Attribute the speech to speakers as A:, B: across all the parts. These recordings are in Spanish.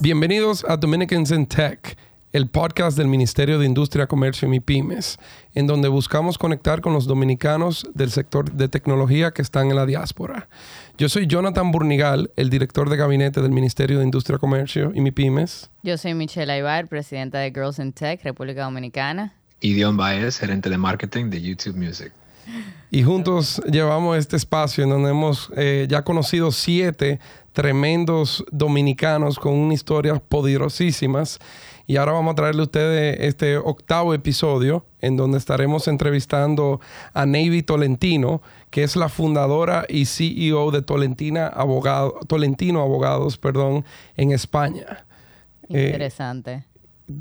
A: Bienvenidos a Dominicans in Tech, el podcast del Ministerio de Industria, Comercio y Pymes, en donde buscamos conectar con los dominicanos del sector de tecnología que están en la diáspora. Yo soy Jonathan Burnigal, el director de gabinete del Ministerio de Industria, Comercio y MIPIMES.
B: Yo soy Michelle Aybar, presidenta de Girls in Tech, República Dominicana.
C: Y Dion Baez, gerente de marketing de YouTube Music.
A: Y juntos llevamos este espacio en donde hemos eh, ya conocido siete tremendos dominicanos con unas historias poderosísimas. Y ahora vamos a traerle a ustedes este octavo episodio en donde estaremos entrevistando a Navy Tolentino, que es la fundadora y CEO de Tolentina Abogado, Tolentino Abogados perdón, en España.
B: Eh, Interesante.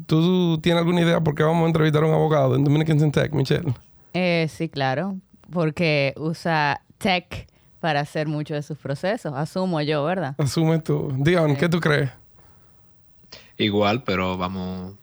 A: ¿Tú tienes alguna idea por qué vamos a entrevistar a un abogado en Dominican Tech, Michelle?
B: Eh, sí, claro, porque usa tech para hacer muchos de sus procesos. Asumo yo, ¿verdad?
A: Asume tú. Dion, ¿qué tú crees?
C: Igual, pero vamos,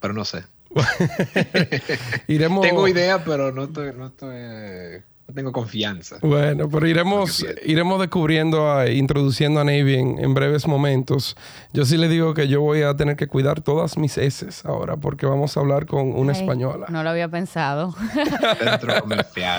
C: pero no sé.
A: Iremos...
C: Tengo idea, pero no estoy, no estoy no tengo confianza.
A: Bueno, pero iremos, iremos descubriendo, introduciendo a Navy en, breves momentos. Yo sí le digo que yo voy a tener que cuidar todas mis S ahora porque vamos a hablar con una española.
B: No lo había pensado.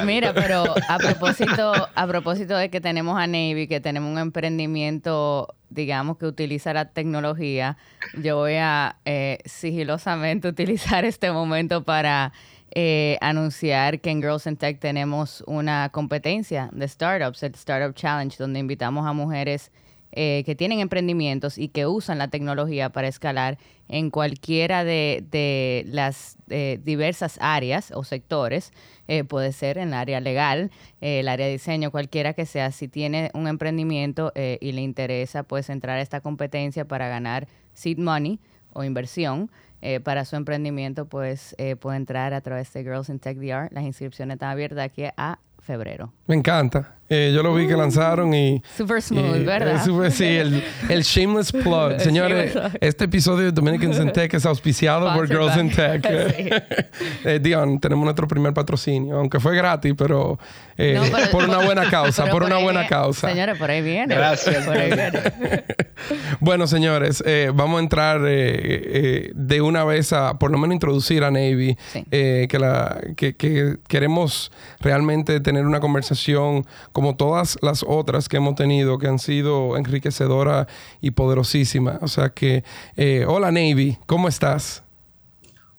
B: Mira, pero a propósito, a propósito de que tenemos a Navy, que tenemos un emprendimiento, digamos, que utiliza la tecnología, yo voy a eh, sigilosamente utilizar este momento para eh, anunciar que en Girls in Tech tenemos una competencia de startups, el Startup Challenge, donde invitamos a mujeres eh, que tienen emprendimientos y que usan la tecnología para escalar en cualquiera de, las eh, diversas áreas o sectores. puede ser en el área legal, el área de diseño, cualquiera que sea. Si tiene un emprendimiento y le interesa, pues entrar a esta competencia para ganar seed money o inversión. Eh, para su emprendimiento, pues eh, puede entrar a través de Girls in Tech VR. Las inscripciones están abiertas aquí a febrero.
A: Me encanta. Eh, yo lo vi que uh. lanzaron y...
B: Super smooth, ¿verdad?
A: sí, el, el, shameless plug. Señores, este episodio de Dominicans in Tech es auspiciado por Girls in Tech. eh, Dion, tenemos nuestro primer patrocinio, aunque fue gratis, pero, eh, por una buena causa, por, una buena causa.
B: Señores, por ahí viene.
C: Gracias. Por ahí
A: viene. bueno, señores, eh, vamos a entrar de una vez a, por lo menos, introducir a Navy, que, la, que, que queremos realmente tener una conversación como todas las otras que hemos tenido, que han sido enriquecedoras y poderosísimas. O sea que, eh, hola Navy, ¿cómo estás?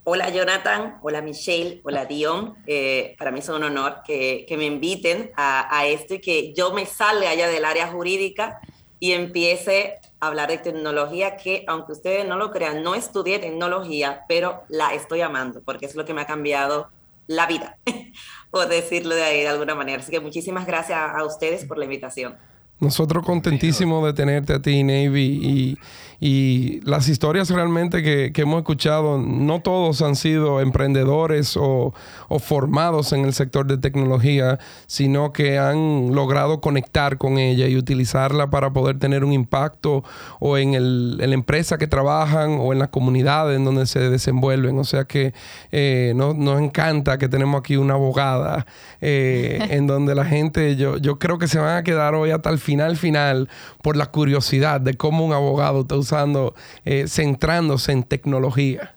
D: Hola Jonathan, hola Michelle, hola Dion. Eh, para mí es un honor que, me inviten a, esto y que yo me salga allá del área jurídica y empiece a hablar de tecnología que, aunque ustedes no lo crean, no estudié tecnología, pero la estoy amando porque es lo que me ha cambiado la vida, por decirlo de ahí de alguna manera. Así que muchísimas gracias a ustedes por la invitación.
A: Nosotros contentísimos de tenerte a ti, Navy, y y las historias realmente que, hemos escuchado, no todos han sido emprendedores o, formados en el sector de tecnología, sino que han logrado conectar con ella y utilizarla para poder tener un impacto o en, el, la empresa que trabajan o en las comunidades en donde se desenvuelven. O sea que eh, nos, encanta que tenemos aquí una abogada eh, en donde la gente, yo, yo creo que se van a quedar hoy hasta el final, final, por la curiosidad de cómo un abogado está usando, eh, centrándose en tecnología?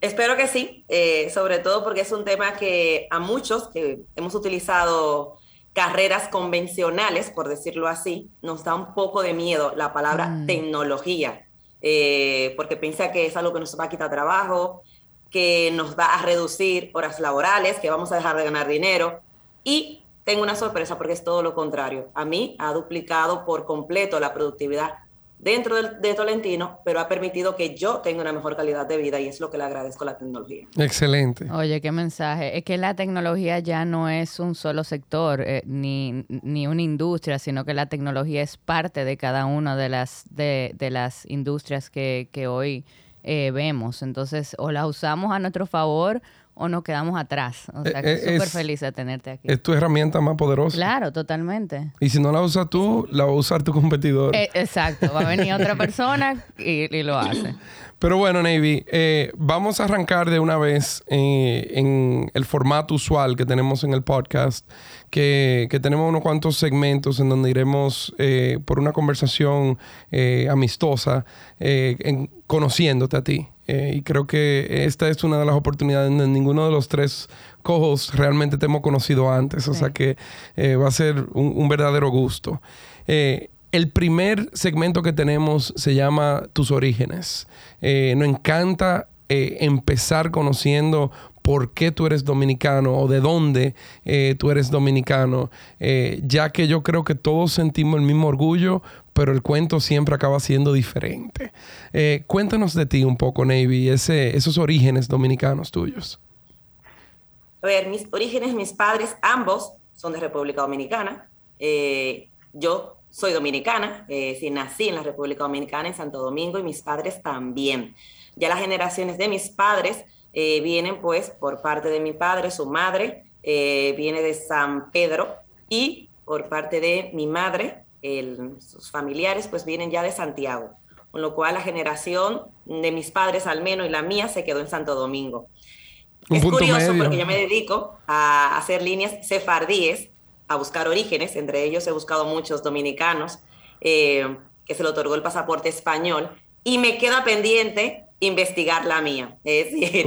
D: Espero que sí, eh, sobre todo porque es un tema que a muchos que hemos utilizado carreras convencionales, por decirlo así, nos da un poco de miedo la palabra mm. tecnología, eh, porque piensa que es algo que nos va a quitar trabajo, que nos va a reducir horas laborales, que vamos a dejar de ganar dinero. Y tengo una sorpresa porque es todo lo contrario. A mí ha duplicado por completo la productividad dentro de, Tolentino, pero ha permitido que yo tenga una mejor calidad de vida y es lo que le agradezco a la tecnología.
A: Excelente.
B: Oye, qué mensaje. Es que la tecnología ya no es un solo sector eh, ni, ni, una industria, sino que la tecnología es parte de cada una de las, de, de las industrias que, que hoy eh, vemos. Entonces, o la usamos a nuestro favor o nos quedamos atrás. O sea, que súper feliz de tenerte aquí.
A: Es tu herramienta más poderosa.
B: Claro, totalmente.
A: Y si no la usas tú, la va a usar tu competidor.
B: exacto, va a venir otra persona y lo hace.
A: Pero bueno, Navy, eh, vamos a arrancar de una vez eh, en el formato usual que tenemos en el podcast, que, tenemos unos cuantos segmentos en donde iremos eh, por una conversación amistosa, conociéndote a ti. Y creo que esta es una de las oportunidades donde ninguno de los tres cojos realmente te hemos conocido antes, o sea que va a ser un, un verdadero gusto. El primer segmento que tenemos se llama Tus orígenes. Eh, nos encanta eh, empezar conociendo por qué tú eres dominicano o de dónde eh, tú eres dominicano, ya que yo creo que todos sentimos el mismo orgullo, pero el cuento siempre acaba siendo diferente. cuéntanos de ti un poco, Navy, esos orígenes dominicanos tuyos.
D: A ver, mis orígenes, mis padres, ambos son de República Dominicana. yo soy dominicana, eh, sí, nací en la República Dominicana, en Santo Domingo, y mis padres también. Ya las generaciones de mis padres eh, vienen pues por parte de mi padre, su madre eh, viene de San Pedro, y por parte de mi madre, sus familiares pues vienen ya de Santiago, con lo cual la generación de mis padres al menos y la mía se quedó en Santo Domingo. es curioso porque yo me dedico a hacer líneas sefardíes a buscar orígenes, entre ellos he buscado muchos dominicanos eh, que se le otorgó el pasaporte español y me queda pendiente investigar la mía. Es decir,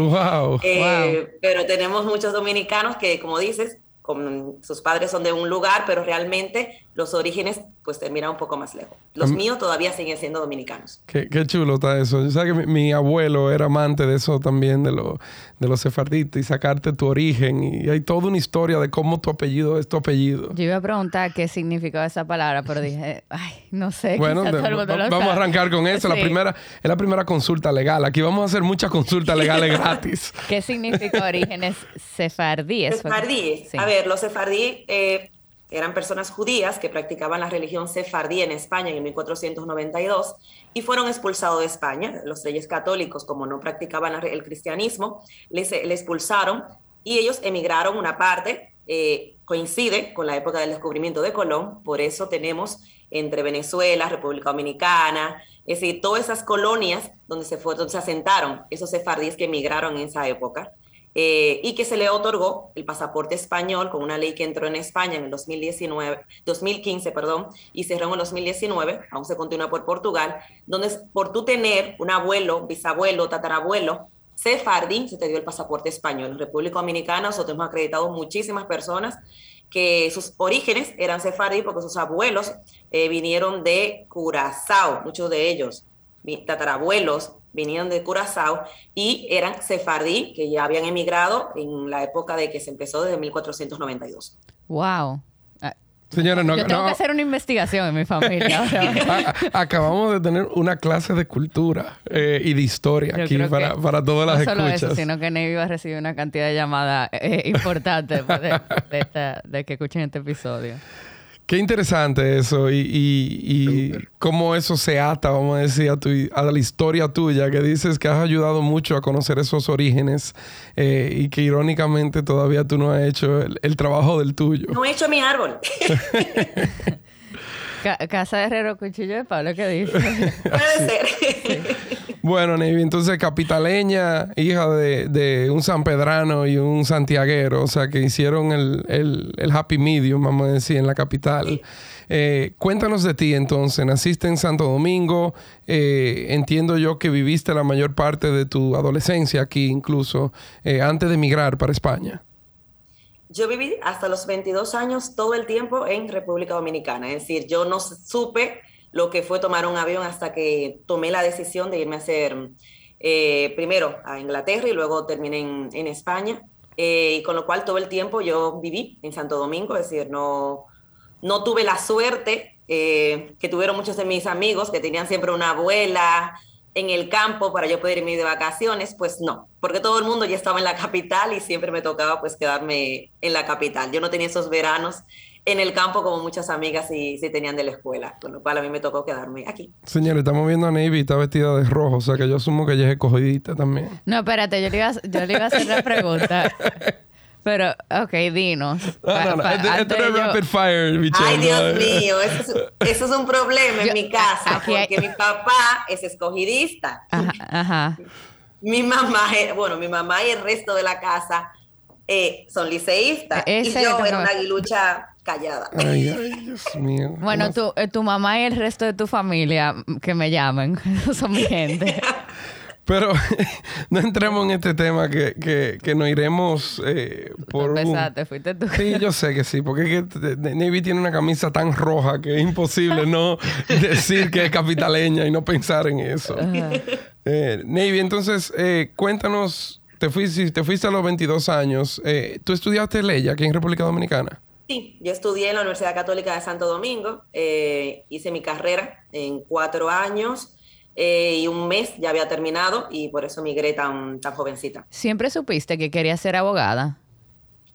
D: eh, pero tenemos muchos dominicanos que, como dices, con, sus padres son de un lugar, pero realmente los orígenes pues terminan un poco más lejos. Los míos todavía siguen siendo dominicanos.
A: Qué, chulo está eso. Yo sé que mi, abuelo era amante de eso también, de, lo, de los sefarditas y sacarte tu origen. Y hay toda una historia de cómo tu apellido es tu apellido.
B: Yo iba a preguntar qué significaba esa palabra, pero dije, ay, no sé.
A: Bueno, vamos a arrancar con eso. La primera, es la primera consulta legal. Aquí vamos a hacer muchas consultas legales gratis.
B: ¿Qué significa orígenes sefardíes?
D: Sefardíes. A ver, los sefardíes... Eh, eran personas judías que practicaban la religión sefardí en España en 1492 y fueron expulsados de España. Los reyes católicos, como no practicaban el cristianismo, les, expulsaron y ellos emigraron una parte. Eh, coincide con la época del descubrimiento de Colón, por eso tenemos entre Venezuela, República Dominicana, es decir, todas esas colonias donde se, fue, donde se asentaron esos sefardíes que emigraron en esa época. Eh, y que se le otorgó el pasaporte español con una ley que entró en España en el 2019, 2015 perdón, y cerró en el 2019, aún se continúa por Portugal, donde por tú tener un abuelo, bisabuelo, tatarabuelo, sefardí, se te dio el pasaporte español. En República Dominicana nosotros hemos acreditado muchísimas personas que sus orígenes eran sefardí porque sus abuelos eh, vinieron de Curazao, muchos de ellos, tatarabuelos vinieron de Curazao y eran sefardí que ya habían emigrado en la época de que se empezó desde 1492.
B: Wow.
A: Señora, no,
B: Yo tengo que hacer una investigación en mi familia.
A: Acabamos de tener una clase de cultura eh, y de historia aquí para, para, todas las no solo Eso,
B: sino que Navy va a recibir una cantidad de llamadas eh, importantes de, de que escuchen este episodio.
A: Qué interesante eso y, cómo eso se ata, vamos a decir, a, tu, a, la historia tuya, que dices que has ayudado mucho a conocer esos orígenes eh, y que irónicamente todavía tú no has hecho el, trabajo del tuyo.
D: No he hecho mi árbol.
B: Casa de Herrero Cuchillo de Pablo, ¿qué dice?
D: Puede ser.
A: Bueno, Navy, entonces capitaleña, hija de, un sanpedrano y un santiaguero, o sea, que hicieron el, happy medium, vamos a decir, en la capital. Eh, cuéntanos de ti entonces, naciste en Santo Domingo, eh, entiendo yo que viviste la mayor parte de tu adolescencia aquí incluso, eh, antes de emigrar para España.
D: Yo viví hasta los 22 años todo el tiempo en República Dominicana, es decir, yo no supe lo que fue tomar un avión hasta que tomé la decisión de irme a hacer eh, primero a Inglaterra y luego terminé en, España. Eh, y con lo cual todo el tiempo yo viví en Santo Domingo, es decir, no, no tuve la suerte eh, que tuvieron muchos de mis amigos que tenían siempre una abuela en el campo para yo poder irme de vacaciones, pues no, porque todo el mundo ya estaba en la capital y siempre me tocaba pues quedarme en la capital. Yo no tenía esos veranos en el campo como muchas amigas sí, sí tenían de la escuela, con lo cual a mí me tocó quedarme aquí.
A: Señores, estamos viendo a Navy, está vestida de rojo, o sea que yo asumo que ella es escogidita también.
B: No, espérate, yo le iba, yo le iba a hacer la pregunta. Pero, ok, dinos.
A: No, no, no. Este, este no es rapid fire, Michelle.
D: Ay, Dios mío, eso es, eso es un problema en mi casa, porque mi papá es escogidista.
B: Ajá, ajá.
D: Mi mamá, bueno, mi mamá y el resto de la casa eh, son liceístas.
B: Ese
D: y yo era una aguilucha callada.
A: Ay, ay, Dios mío.
B: Bueno, tu, eh, tu mamá y el resto de tu familia mm, que me llamen. Son mi gente.
A: Pero no entremos en este tema que, que, que nos iremos eh, por un...
B: Empezaste, fuiste tú.
A: Sí, yo sé que sí, porque es que Navy tiene una camisa tan roja que es imposible no decir que es capitaleña y no pensar en eso. Eh, Navy, entonces, eh, cuéntanos, te fuiste, te fuiste a los 22 años, eh, ¿tú estudiaste ley aquí en República Dominicana?
D: Sí, yo estudié en la Universidad Católica de Santo Domingo, eh, hice mi carrera en cuatro años eh, y un mes ya había terminado y por eso migré tan, tan jovencita.
B: ¿Siempre supiste que querías ser abogada?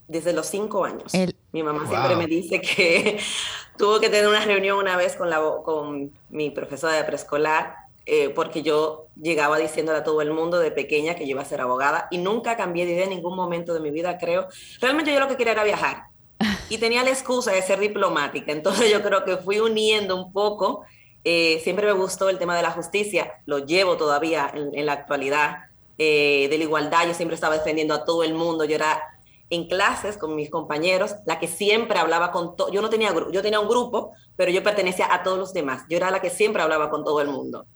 D: Desde los cinco años.
B: El-
D: Mi mamá
C: Wow.
D: siempre me dice que tuvo que tener una reunión una vez con, la, con mi profesora de preescolar eh, porque yo llegaba diciéndole a todo el mundo de pequeña que yo iba a ser abogada y nunca cambié de idea en ningún momento de mi vida, creo. Realmente yo lo que quería era viajar y tenía la excusa de ser diplomática. Entonces yo creo que fui uniendo un poco. Eh, siempre me gustó el tema de la justicia, lo llevo todavía en, en la actualidad, eh, de la igualdad. Yo siempre estaba defendiendo a todo el mundo. Yo era en clases con mis compañeros la que siempre hablaba con todo. Yo no tenía grupo, yo tenía un grupo, pero yo pertenecía a todos los demás. Yo era la que siempre hablaba con todo el mundo.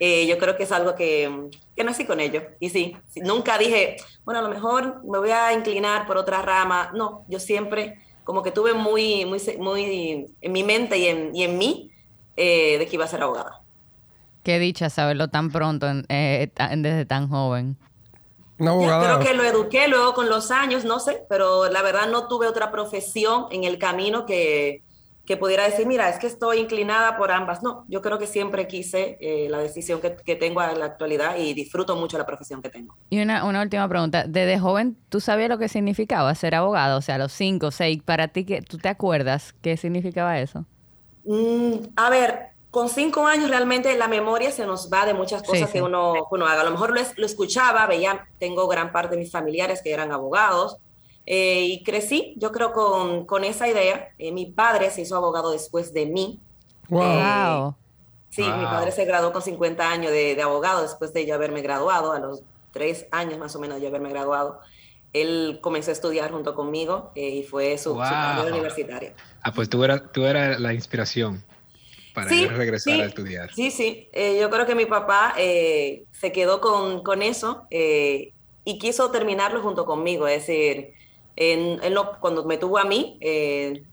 D: Eh, yo creo que es algo que, que nací con ello. Y sí, nunca dije, bueno, a lo mejor me voy a inclinar por otra rama. No, yo siempre como que tuve muy, muy, muy en mi mente y en, y en mí eh, de que iba a ser abogada.
B: Qué dicha saberlo tan pronto, en- eh, tan- desde tan joven.
A: Una abogada.
D: Creo que lo eduqué luego con los años, no sé, pero la verdad no tuve otra profesión en el camino que, que pudiera decir, mira, es que estoy inclinada por ambas. No, yo creo que siempre quise eh, la decisión que, que tengo en la actualidad y disfruto mucho la profesión que tengo.
B: Y una, una última pregunta. Desde joven, ¿tú sabías lo que significaba ser abogado? O sea, a los cinco, seis, para ti, que ¿tú te acuerdas qué significaba eso?
D: Mm, a ver, con cinco años realmente la memoria se nos va de muchas cosas
B: sí.
D: que uno, que uno haga. A lo mejor lo, es- lo escuchaba, veía, tengo gran parte de mis familiares que eran abogados eh, y crecí, yo creo, con, con esa idea. Eh, mi padre se hizo abogado después de mí.
A: Wow.
D: Eh,
B: Wow.
D: Sí, mi
C: Wow.
D: padre se graduó con 50 años de, de abogado después de yo haberme graduado, a los tres años más o menos de yo haberme graduado. Él comenzó a estudiar junto conmigo eh, y fue su, su
C: Wow.
D: carrera universitaria.
C: Ah, pues tú eras, tú eras la inspiración para
D: Sí,
C: regresar
D: sí.
C: a estudiar.
D: Sí, sí. Eh, yo creo que mi papá eh, se quedó con, con eso y quiso terminarlo junto conmigo. Es decir, en- él no- cuando me tuvo a mí,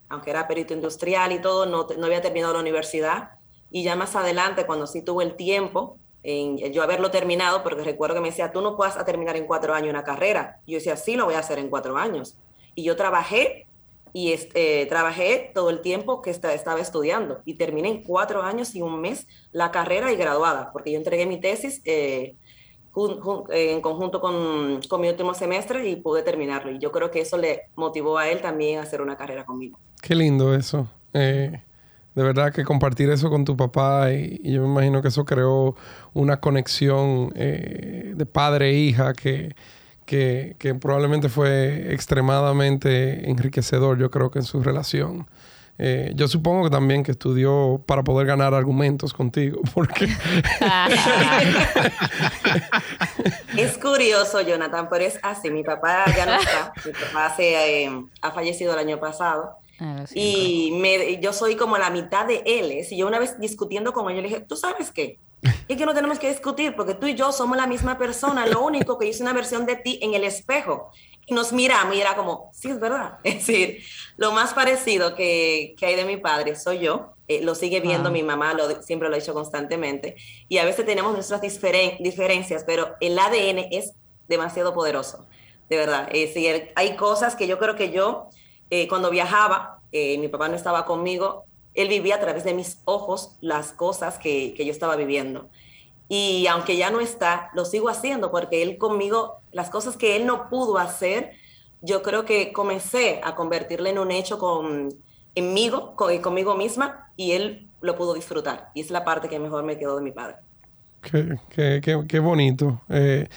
D: aunque era perito industrial y todo, no, no había terminado la universidad. Y ya más adelante, cuando sí tuvo el tiempo, en yo haberlo terminado, porque recuerdo que me decía, tú no puedes terminar en cuatro años una carrera. Yo decía, sí, lo voy a hacer en cuatro años. Y yo trabajé y este, trabajé todo el tiempo que esta- estaba estudiando y terminé en cuatro años y un mes la carrera y graduada, porque yo entregué mi tesis eh, jun- jun- eh, en conjunto con, con mi último semestre y pude terminarlo. Y yo creo que eso le motivó a él también a hacer una carrera conmigo.
A: Qué lindo eso. De verdad que compartir eso con tu papá y, yo me imagino que eso creó una conexión eh, de padre e hija que, que, que probablemente fue extremadamente enriquecedor, yo creo que en su relación. Eh, yo supongo que también que estudió para poder ganar argumentos contigo, porque
D: Es curioso, Jonathan, pero es así. Mi papá ya no está. Mi papá se, eh, ha fallecido el año pasado.
B: Ah.
D: Y me, yo soy como la mitad de él. ¿eh? Si yo una vez discutiendo con él, yo le dije, ¿tú sabes qué? Es que no tenemos que discutir porque tú y yo somos la misma persona. Lo único que yo hice una versión de ti en el espejo. Y nos miramos y era como, sí, es verdad. Es decir, lo más parecido que, que hay de mi padre soy yo. Eh, lo sigue viendo
B: Ah.
D: mi mamá, lo, siempre lo ha dicho constantemente. Y a veces tenemos nuestras diferen- diferencias, pero el ADN es demasiado poderoso. De verdad. Es decir, hay cosas que yo creo que yo eh, cuando viajaba, eh, mi papá no estaba conmigo, él vivía a través de mis ojos las cosas que, que yo estaba viviendo. Y aunque ya no está, lo sigo haciendo porque él conmigo, las cosas que él no pudo hacer, yo creo que comencé a convertirle en un hecho con, conmigo, conmigo misma, y él lo pudo disfrutar. Y es la parte que mejor me quedó de mi padre.
A: Qué, qué, qué, bonito. Eh,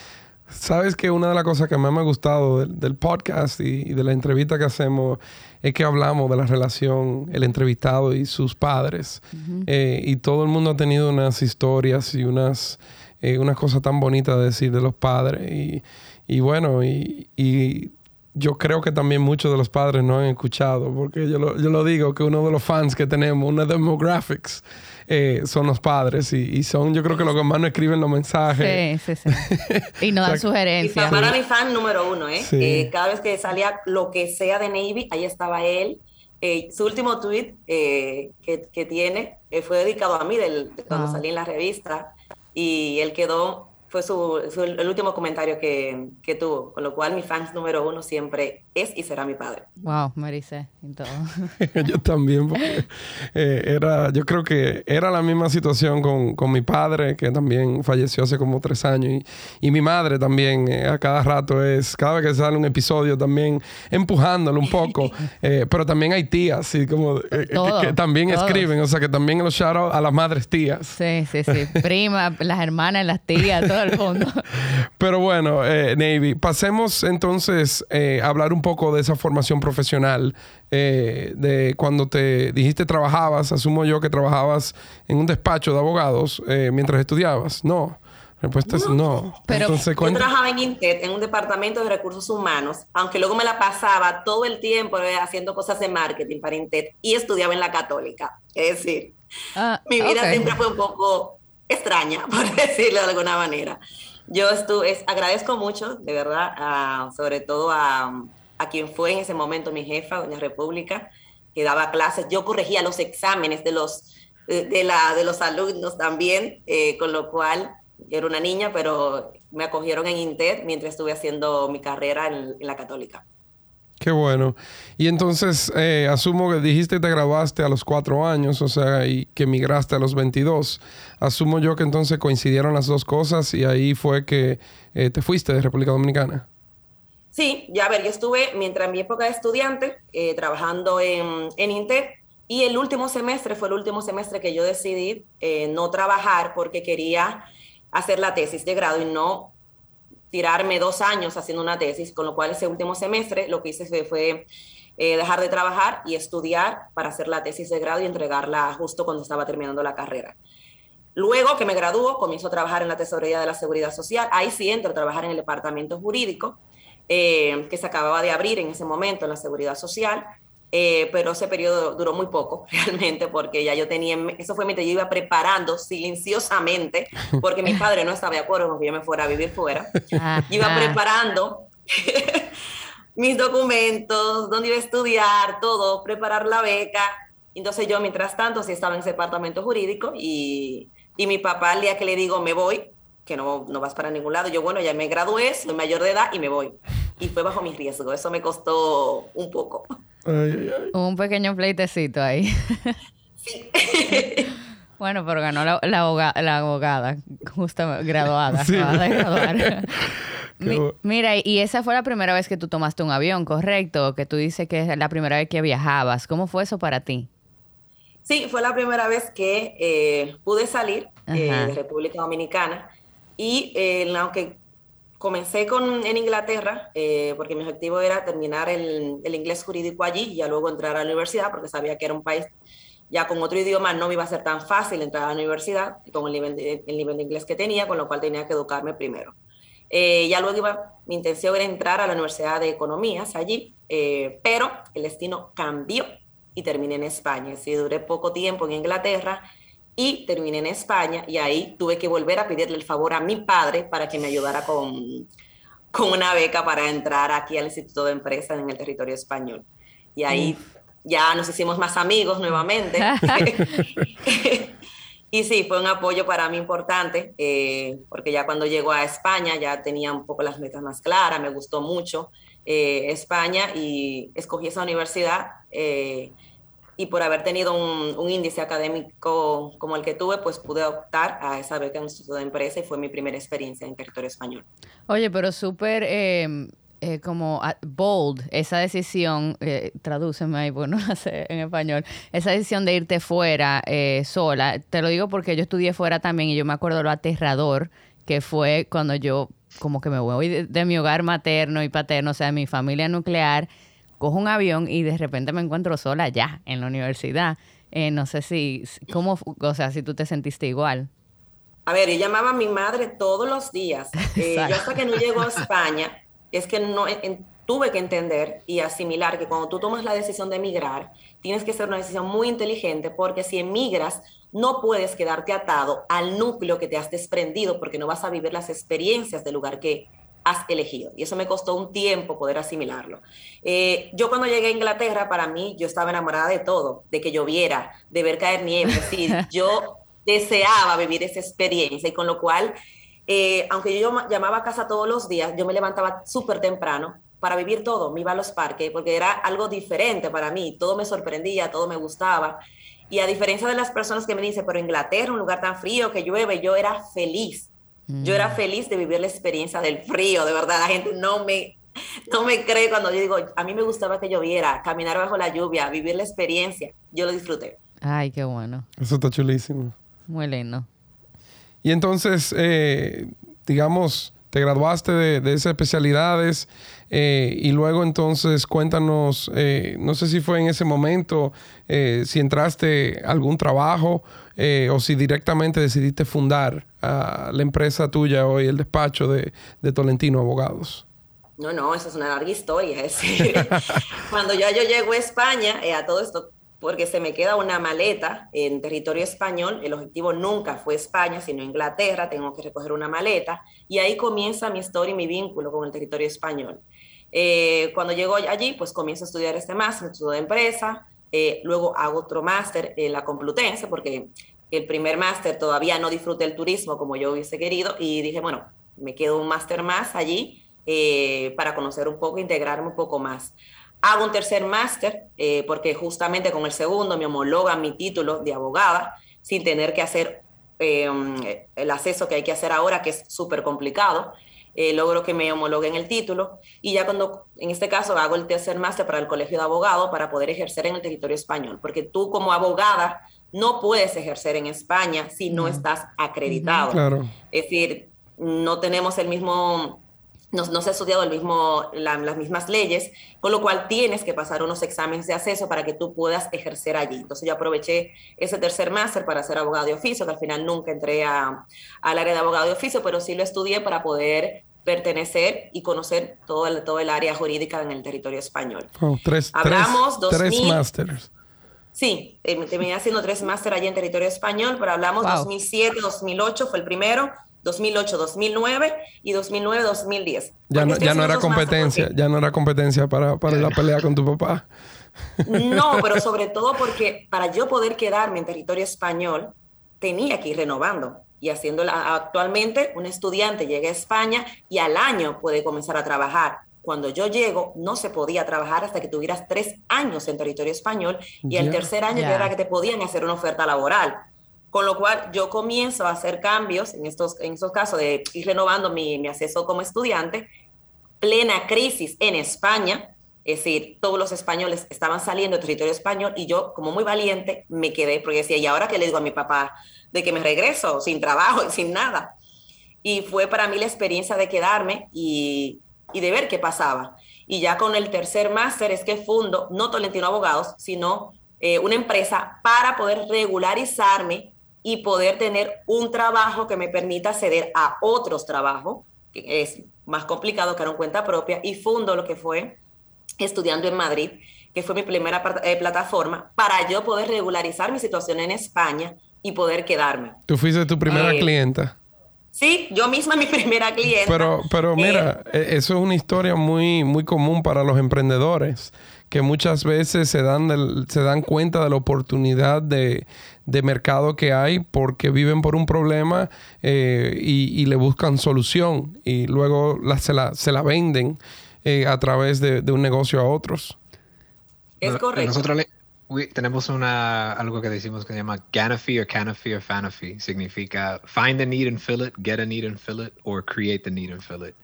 A: Sabes que una de las cosas que más me ha gustado del, podcast y, de la entrevista que hacemos es que hablamos de la relación, el entrevistado y sus padres. Eh, y todo el mundo ha tenido unas historias y unas, eh, unas cosas tan bonitas de decir de los padres. Y, y bueno, y, y yo creo que también muchos de los padres no han escuchado, porque yo lo, yo lo digo que uno de los fans que tenemos, una demographics, eh, son los padres y, son yo creo que los que más nos escriben los mensajes.
B: Sí, sí, sí. Y nos dan sugerencias.
D: Mi papá era mi fan número uno, ¿eh? ¿eh? cada vez que salía lo que sea de Navy, ahí estaba él. Eh, su último tweet que, que, tiene fue dedicado a mí del, cuando salí en la revista y él quedó fue, su, el último comentario que, que, tuvo, con lo cual mi fans número uno siempre es y será mi padre.
B: Wow, Marisa, y todo.
A: yo también, porque eh, era, yo creo que era la misma situación con, con, mi padre, que también falleció hace como tres años, y, y mi madre también, eh, a cada rato es, cada vez que sale un episodio también empujándolo un poco, eh, pero también hay tías, y como, que, también escriben, o sea, que también los shout a las madres tías.
B: Sí, sí, sí, prima, las hermanas, las tías, todo
A: Pero bueno, eh, Navy, pasemos entonces eh, a hablar un poco de esa formación profesional. Eh, de cuando te dijiste trabajabas, asumo yo que trabajabas en un despacho de abogados mientras estudiabas. No. La respuesta es no.
D: Pero Entonces, yo trabajaba en Intet, en un departamento de recursos humanos, aunque luego me la pasaba todo el tiempo haciendo cosas de marketing para Intet y estudiaba en la católica. Es decir, ah, mi vida siempre fue un poco extraña, por decirlo de alguna manera. Yo estuve, agradezco mucho, de verdad, sobre todo a, a, quien fue en ese momento mi jefa, doña República, que daba clases. Yo corregía los exámenes de los, de, la, de los alumnos también, eh, con lo cual yo era una niña, pero me acogieron en Inter mientras estuve haciendo mi carrera en la católica.
A: Qué bueno. Y entonces, eh, asumo que dijiste que te graduaste a los cuatro años, o sea, y que emigraste a los 22. Asumo yo que entonces coincidieron las dos cosas y ahí fue que eh, te fuiste de República Dominicana.
D: Sí, ya ver, yo estuve, mientras en mi época de estudiante, eh, trabajando en, en Inter, y el último semestre fue el último semestre que yo decidí no trabajar porque quería hacer la tesis de grado y no tirarme dos años haciendo una tesis, con lo cual ese último semestre lo que hice fue, eh, dejar de trabajar y estudiar para hacer la tesis de grado y entregarla justo cuando estaba terminando la carrera. Luego que me graduó, comienzo a trabajar en la Tesorería de la Seguridad Social. Ahí sí entro a trabajar en el departamento jurídico, eh, que se acababa de abrir en ese momento en la Seguridad Social. Eh, pero ese periodo duró muy poco realmente porque ya yo tenía, eso fue mientras yo iba preparando silenciosamente, porque mi padre no estaba de acuerdo con que yo me fuera a vivir fuera, iba preparando mis documentos, dónde iba a estudiar, todo, preparar la beca. Entonces yo mientras tanto sí estaba en ese departamento jurídico y, y mi papá el día que le digo me voy, que no, no vas para ningún lado, yo bueno, ya me gradué, soy mayor de edad y me voy. Y fue bajo mi riesgo, eso me costó un poco.
B: Un pequeño pleitecito ahí. Sí. bueno, pero ganó la, la, abogada, justo graduada. Sí. mira, y esa fue la primera vez que tú tomaste un avión, ¿correcto? Que tú dices que es la primera vez que viajabas. ¿Cómo fue eso para ti?
D: Sí, fue la primera vez que eh, pude salir eh, de República Dominicana. Y eh, aunque Comencé con, en Inglaterra eh, porque mi objetivo era terminar el, el, inglés jurídico allí y ya luego entrar a la universidad porque sabía que era un país ya con otro idioma no me iba a ser tan fácil entrar a la universidad con el nivel de, el nivel de inglés que tenía, con lo cual tenía que educarme primero. Eh, ya luego iba, mi intención era entrar a la Universidad de Economías allí, eh, pero el destino cambió y terminé en España. Sí, duré poco tiempo en Inglaterra y terminé en España y ahí tuve que volver a pedirle el favor a mi padre para que me ayudara con, con una beca para entrar aquí al Instituto de Empresas en el territorio español. Y ahí ya nos hicimos más amigos nuevamente. y sí, fue un apoyo para mí importante, eh, porque ya cuando llegó a España ya tenía un poco las metas más claras, me gustó mucho eh, España y escogí esa universidad. Eh, y por haber tenido un, índice académico como el que tuve, pues pude optar a esa beca en un instituto de empresa y fue mi primera experiencia en territorio español.
B: Oye, pero súper, eh, eh, como ah, bold, esa decisión, eh, tradúceme ahí, bueno, no sé en español, esa decisión de irte fuera eh, sola. Te lo digo porque yo estudié fuera también y yo me acuerdo lo aterrador que fue cuando yo como que me voy de, mi hogar materno y paterno, o sea, de mi familia nuclear, cojo un avión y de repente me encuentro sola ya en la universidad. Eh, no sé si, ¿cómo, o sea, si tú te sentiste igual?
D: A ver, yo llamaba a mi madre todos los días. yo hasta que no llego a España, es que no tuve que entender y asimilar que cuando tú tomas la decisión de emigrar, tienes que ser una decisión muy inteligente porque si emigras, no puedes quedarte atado al núcleo que te has desprendido porque no vas a vivir las experiencias del lugar que has elegido. Y eso me costó un tiempo poder asimilarlo. Eh, yo cuando llegué a Inglaterra, para mí, yo estaba enamorada de todo, de que lloviera, de ver caer nieve. Decir, yo deseaba vivir esa experiencia y con lo cual eh, aunque yo llamaba a casa todos los días, yo me levantaba súper temprano para vivir todo, me iba a los parques, porque era algo diferente para mí, todo me sorprendía, todo me gustaba. Y a diferencia de las personas que me dicen, pero Inglaterra, un lugar tan frío que llueve, yo era feliz. Yo era feliz de vivir la experiencia del frío, de verdad. La gente no me, no me cree cuando yo digo, a mí me gustaba que lloviera, caminar bajo la lluvia, vivir la experiencia. Yo lo disfruté.
B: Ay, qué bueno.
A: Eso está chulísimo.
B: Muy lindo.
A: Y entonces, eh, digamos, te graduaste de, esas especialidades eh, y luego entonces cuéntanos, eh, no sé si fue en ese momento, si entraste a algún trabajo o si directamente decidiste fundar la empresa tuya hoy, el despacho de, de Tolentino Abogados.
D: No, no, esa es una larga historia. Es cuando ya yo llego a España, a todo esto porque se me queda una maleta en territorio español. El objetivo nunca fue España, sino Inglaterra. Tengo que recoger una maleta y ahí comienza mi historia y mi vínculo con el territorio español. Eh, cuando llego allí, pues comienzo a estudiar este máster, estudio de empresa. Eh, luego hago otro máster en la Complutense, porque el primer máster todavía no disfruté el turismo como yo hubiese querido y dije, bueno, me quedo un máster más allí eh, para conocer un poco, integrarme un poco más. Hago un tercer máster eh, porque justamente con el segundo me homologa mi título de abogada sin tener que hacer em, el acceso que hay que hacer ahora, que es súper complicado. Eh, logro que me homologuen el título y ya cuando, en este caso, hago el tercer máster para el Colegio de Abogados para poder ejercer en el territorio español, porque tú como abogada no puedes ejercer en España si no estás acreditado.
A: Claro.
D: Es decir, no tenemos el mismo no, se ha estudiado el mismo, las mismas leyes, con lo cual tienes que pasar unos exámenes de acceso para que tú puedas ejercer allí. Entonces yo aproveché ese tercer máster para ser abogado de oficio, que al final nunca entré a, al área de abogado de oficio, pero sí lo estudié para poder pertenecer y conocer todo el, todo el área jurídica en el territorio español.
A: tres, hablamos tres, másteres.
D: Sí, terminé haciendo tres másteres allí en territorio español, pero hablamos 2007, 2008 fue el primero, 2008, 2009 y 2009, 2010.
A: Ya no, ya no era competencia, ya no era competencia para, para la pelea con tu papá.
D: No, pero sobre todo porque para yo poder quedarme en territorio español, tenía que ir renovando y haciéndola. Actualmente, un estudiante llega a España y al año puede comenzar a trabajar. Cuando yo llego, no se podía trabajar hasta que tuvieras tres años en territorio español y el tercer año era que te podían hacer una oferta laboral. Con lo cual yo comienzo a hacer cambios en estos, en estos casos de ir renovando mi, mi acceso como estudiante, plena crisis en España, es decir, todos los españoles estaban saliendo del territorio español y yo, como muy valiente, me quedé porque decía, ¿y ahora qué le digo a mi papá? De que me regreso sin trabajo y sin nada. Y fue para mí la experiencia de quedarme y, y de ver qué pasaba. Y ya con el tercer máster es que fundo, no Tolentino Abogados, sino eh, una empresa para poder regularizarme y poder tener un trabajo que me permita acceder a otros trabajos, que es más complicado que un cuenta propia, y fundo lo que fue estudiando en Madrid, que fue mi primera eh, plataforma, para yo poder regularizar mi situación en España y poder quedarme.
A: Tú fuiste tu primera eh, clienta.
D: Sí, yo misma mi primera clienta.
A: Pero, pero mira, eh, e, eso es una historia muy, muy común para los emprendedores que muchas veces se dan, se dan cuenta de la oportunidad de, mercado que hay porque viven por un problema eh, y, le buscan solución y luego se, la, se, la, venden eh, a través de, un negocio a otros.
D: Es correcto.
C: Nosotros tenemos una, algo que decimos que se llama Ganafy o Canafy o Fanafy. Significa find the need and fill it, get a need and fill it, or create the need and fill it.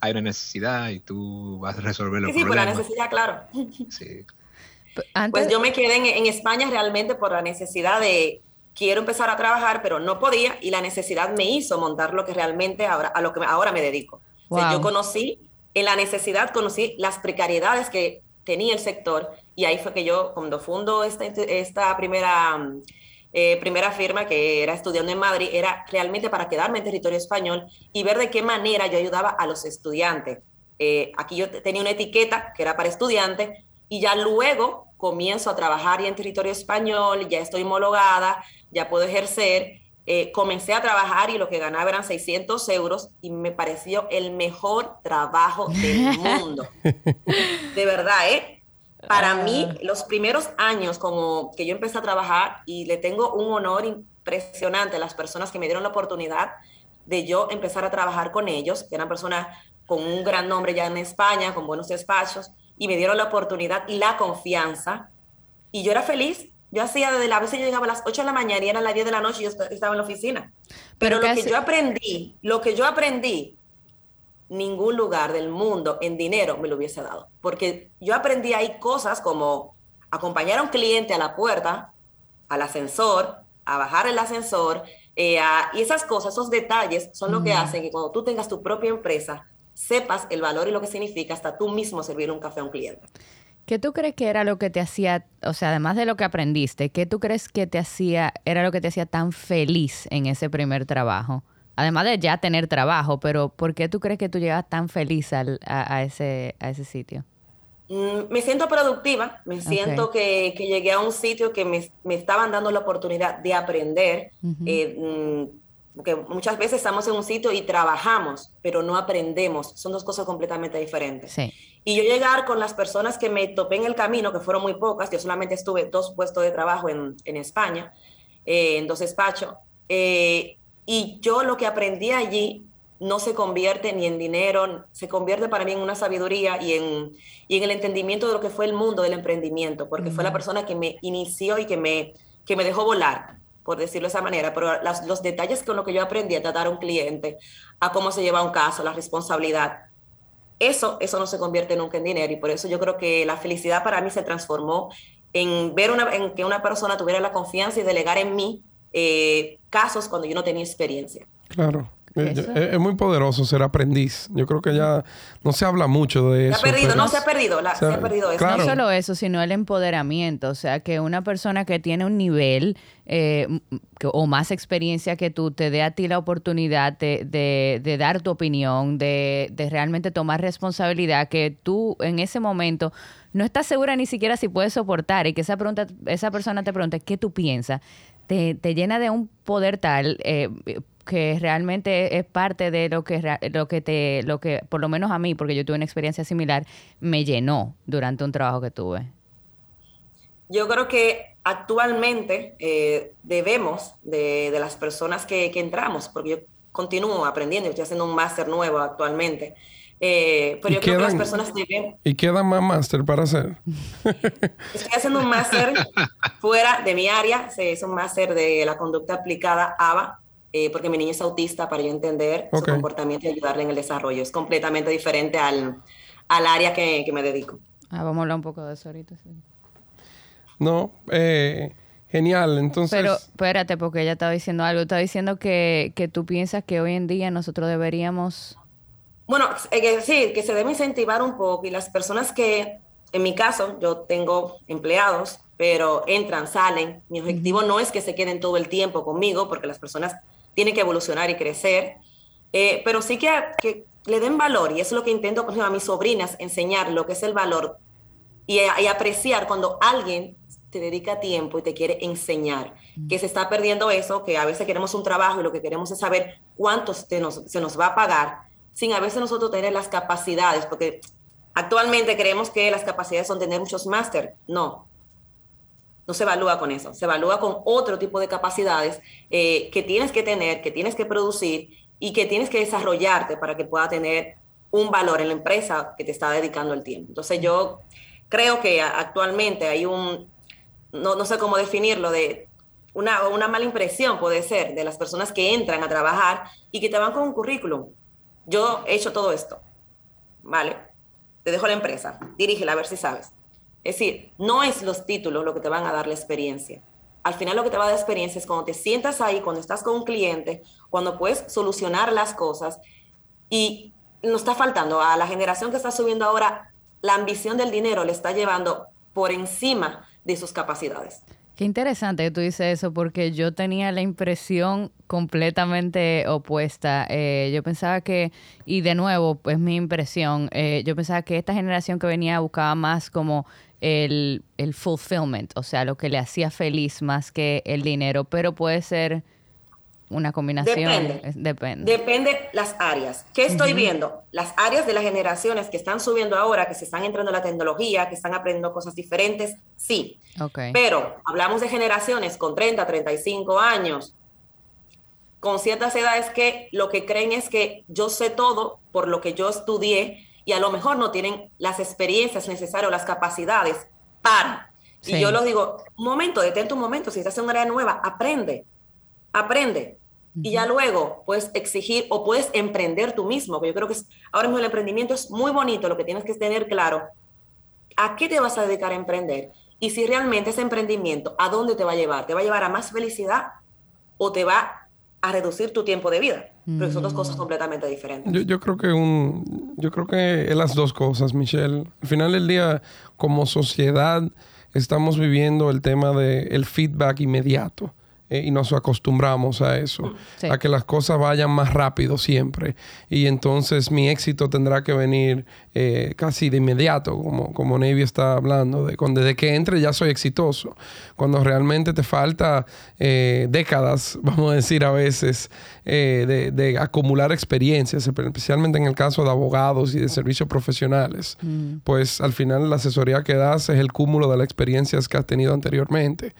C: hay una necesidad y tú vas a resolver los
D: sí,
C: problemas.
D: Sí, por la necesidad, claro.
C: Sí.
D: Pues yo me quedé en, España realmente por la necesidad de quiero empezar a trabajar, pero no podía y la necesidad me hizo montar lo que realmente ahora, a lo que ahora me dedico. yo conocí, en la necesidad conocí las precariedades que tenía el sector y ahí fue que yo, cuando fundo esta, esta primera, eh, primera firma que era estudiando en Madrid, era realmente para quedarme en territorio español y ver de qué manera yo ayudaba a los estudiantes. Eh, aquí yo tenía una etiqueta que era para estudiantes y ya luego comienzo a trabajar ya en territorio español, ya estoy homologada, ya puedo ejercer. Eh, comencé a trabajar y lo que ganaba eran 600 euros y me pareció el mejor trabajo del mundo. De verdad, ¿eh? Para mí, ah. los primeros años como que yo empecé a trabajar y le tengo un honor impresionante a las personas que me dieron la oportunidad de yo empezar a trabajar con ellos, que eran personas con un gran nombre ya en España, con buenos despachos, y me dieron la oportunidad y la confianza. Y yo era feliz. Yo hacía desde la vez yo llegaba a las 8 de la mañana y era las 10 de la noche y yo estaba en la oficina. Pero, lo que yo aprendí, lo que yo aprendí, ningún lugar del mundo en dinero me lo hubiese dado. Porque yo aprendí ahí cosas como acompañar a un cliente a la puerta, al ascensor, a bajar el ascensor, eh, y esas cosas, esos detalles son lo que hacen que cuando tú tengas tu propia empresa, sepas el valor y lo que significa hasta tú mismo servir un café a un cliente.
B: ¿Qué tú crees que era lo que te hacía, o sea, además de lo que aprendiste, qué tú crees que te hacía, era lo que te hacía tan feliz en ese primer trabajo? Además de ya tener trabajo, pero ¿por qué tú crees que tú llegas tan feliz a, ese, a ese sitio?
D: Mm, me siento productiva, me siento que, llegué a un sitio que me, estaban dando la oportunidad de aprender, porque muchas veces estamos en un sitio y trabajamos, pero no aprendemos. Son dos cosas completamente diferentes. Y yo llegar con las personas que me topé en el camino, que fueron muy pocas, yo solamente estuve dos puestos de trabajo en, en España, eh, en dos despachos, eh, y yo lo que aprendí allí no se convierte ni en dinero, se convierte para mí en una sabiduría y en, y en el entendimiento de lo que fue el mundo del emprendimiento, porque fue la persona que me inició y que me, que me dejó volar por decirlo de esa manera, pero los detalles con lo que yo aprendí a tratar a un cliente, a cómo se lleva un caso, la responsabilidad, eso, eso no se convierte nunca en dinero. Y por eso yo creo que la felicidad para mí se transformó en ver una, en que una persona tuviera la confianza y delegar en mí eh, casos cuando yo no tenía experiencia.
A: Claro. Es, muy poderoso ser aprendiz. Yo creo que ya no se habla mucho de eso.
D: Se ha perdido, no se ha perdido, se, ha perdido eso.
B: No solo eso, sino el empoderamiento. O sea, que una persona que tiene un nivel eh, o más experiencia que tú te dé a ti la oportunidad de, de, dar tu opinión, de, de realmente tomar responsabilidad, que tú en ese momento no estás segura ni siquiera si puedes soportar y que esa, pregunta, esa persona te pregunte qué tú piensas. Te, llena de un poder tal, eh, que realmente es parte de lo que lo que te lo que por lo menos a mí porque yo tuve una experiencia similar me llenó durante un trabajo que tuve.
D: Yo creo que actualmente eh, debemos de, las personas que, entramos porque yo continúo aprendiendo estoy haciendo un máster nuevo actualmente eh, pero yo creo que las personas deben...
A: ¿Y quedan más máster para hacer?
D: Estoy haciendo un máster fuera de mi área, es un máster de la conducta aplicada ABA, eh, porque mi niño es autista para yo entender su comportamiento y ayudarle en el desarrollo. Es completamente diferente al, al área que, que, me dedico.
B: Ah, vamos a hablar un poco de eso ahorita.
A: No, eh, genial. Entonces.
B: Pero espérate, porque ella estaba diciendo algo. Estaba diciendo que, que tú piensas que hoy en día nosotros deberíamos.
D: Bueno, eh, sí, que se debe incentivar un poco y las personas que, en mi caso, yo tengo empleados, pero entran, salen. Mi objetivo no es que se queden todo el tiempo conmigo, porque las personas tiene que evolucionar y crecer, eh, pero sí que, que, le den valor, y eso es lo que intento, por ejemplo, a mis sobrinas, enseñar lo que es el valor y, y apreciar cuando alguien te dedica tiempo y te quiere enseñar, que se está perdiendo eso, que a veces queremos un trabajo y lo que queremos es saber cuánto se nos, se nos va a pagar, sin a veces nosotros tener las capacidades, porque actualmente creemos que las capacidades son tener muchos máster. No, no se evalúa con eso, se evalúa con otro tipo de capacidades eh, que tienes que tener, que tienes que producir y que tienes que desarrollarte para que pueda tener un valor en la empresa que te está dedicando el tiempo. Entonces yo creo que actualmente hay un, no, sé cómo definirlo, de una, una mala impresión puede ser de las personas que entran a trabajar y que te van con un currículum. Yo he hecho todo esto. ¿vale? Te dejo la empresa, dirígela a ver si sabes. Es decir, no es los títulos lo que te van a dar la experiencia. Al final lo que te va a dar experiencia es cuando te sientas ahí, cuando estás con un cliente, cuando puedes solucionar las cosas y nos está faltando a la generación que está subiendo ahora, la ambición del dinero le está llevando por encima de sus capacidades.
B: Qué interesante que tú dices eso, porque yo tenía la impresión completamente opuesta. Eh, yo pensaba que, y de nuevo, pues mi impresión, eh, yo pensaba que esta generación que venía buscaba más como el, el fulfillment, o sea, lo que le hacía feliz más que el dinero, pero puede ser una combinación.
D: Depende. Depende. Depende las áreas. ¿Qué estoy viendo? Las áreas de las generaciones que están subiendo ahora, que se están entrando en la tecnología, que están aprendiendo cosas diferentes, sí. Okay. Pero hablamos de generaciones con 30, 35 años, con ciertas edades que lo que creen es que yo sé todo por lo que yo estudié y a lo mejor no tienen las experiencias necesarias o las capacidades para. Y yo lo digo, un momento, detente un momento, si estás en un área nueva, aprende, aprende y ya luego puedes exigir o puedes emprender tú mismo. Yo creo que ahora mismo el emprendimiento es muy bonito, lo que tienes que tener claro, ¿a qué te vas a dedicar a emprender? Y si realmente ese emprendimiento, ¿a dónde te va a llevar? ¿Te va a llevar a más felicidad o te va a reducir tu tiempo de vida? Porque son dos cosas mm. completamente diferentes.
A: Yo, yo, creo que un, yo creo que es las dos cosas, Michelle. Al final del día, como sociedad, estamos viviendo el tema del el feedback inmediato. Eh, y nos acostumbramos a eso, a que las cosas vayan más rápido siempre. Y entonces mi éxito tendrá que venir eh, casi de inmediato, como, como Navy está hablando, de cuando desde que entre ya soy exitoso. Cuando realmente te falta eh, décadas, vamos a decir a veces, de, de, acumular experiencias, especialmente en el caso de abogados y de servicios profesionales, mm. pues al final la asesoría que das es el cúmulo de las experiencias que has tenido anteriormente.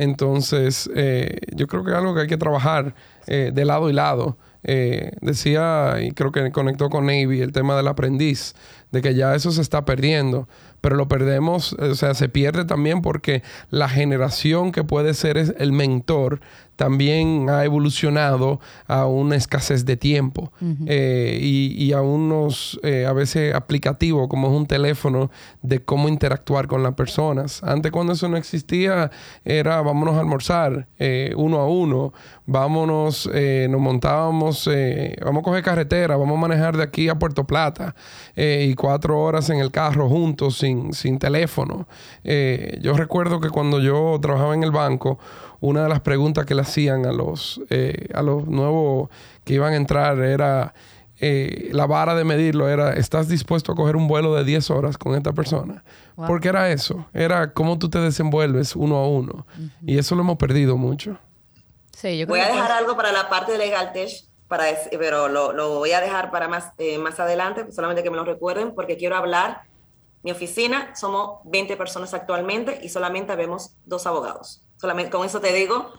A: Entonces, eh, yo creo que es algo que hay que trabajar eh, de lado y lado. Eh, decía, y creo que conectó con Navy, el tema del aprendiz, de que ya eso se está perdiendo, pero lo perdemos, o sea, se pierde también porque la generación que puede ser el mentor también ha evolucionado a una escasez de tiempo eh, y, a unos eh, a veces aplicativos como es un teléfono de cómo interactuar con las personas. Antes cuando eso no existía era vámonos a almorzar eh, uno a uno, vámonos, nos montábamos, vamos a coger carretera, vamos a manejar de aquí a Puerto Plata y cuatro horas en el carro juntos sin, sin teléfono. yo recuerdo que cuando yo trabajaba en el banco, una de las preguntas que le hacían a los, eh, a los nuevos que iban a entrar era, eh, la vara de medirlo era, ¿estás dispuesto a coger un vuelo de 10 horas con esta persona? Porque era eso, era cómo tú te desenvuelves uno a uno. Y eso lo hemos perdido mucho.
D: Sí, yo voy a dejar algo para la parte de Legal Tech, para pero lo, lo, voy a dejar para más, eh, más adelante, solamente que me lo recuerden, porque quiero hablar. Mi oficina, somos 20 personas actualmente y solamente vemos dos abogados. Solamente con eso te digo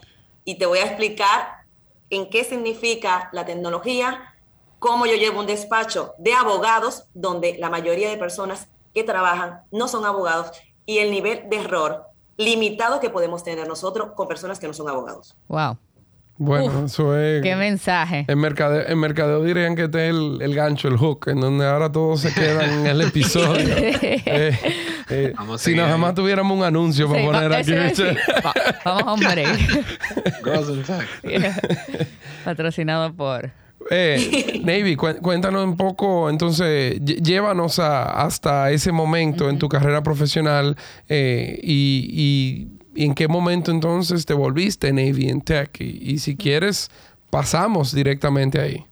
D: y te voy a explicar en qué significa la tecnología, cómo yo llevo un despacho de abogados donde la mayoría de personas que trabajan no son abogados y el nivel de error limitado que podemos tener nosotros con personas que no son abogados.
B: Wow.
A: Bueno, eso es.
B: Qué mensaje.
A: En mercadeo, en mercadeo dirían que este es el, gancho, el hook, en donde ahora todos se quedan en el episodio. eh, eh, si no jamás tuviéramos un anuncio para poner aquí.
B: vamos a un Patrocinado por.
A: Eh, Navy, cuéntanos un poco, entonces, llévanos hasta ese momento en tu carrera profesional eh, y ¿Y en qué momento entonces te volviste Navy en Tech? Y, si quieres, pasamos directamente ahí.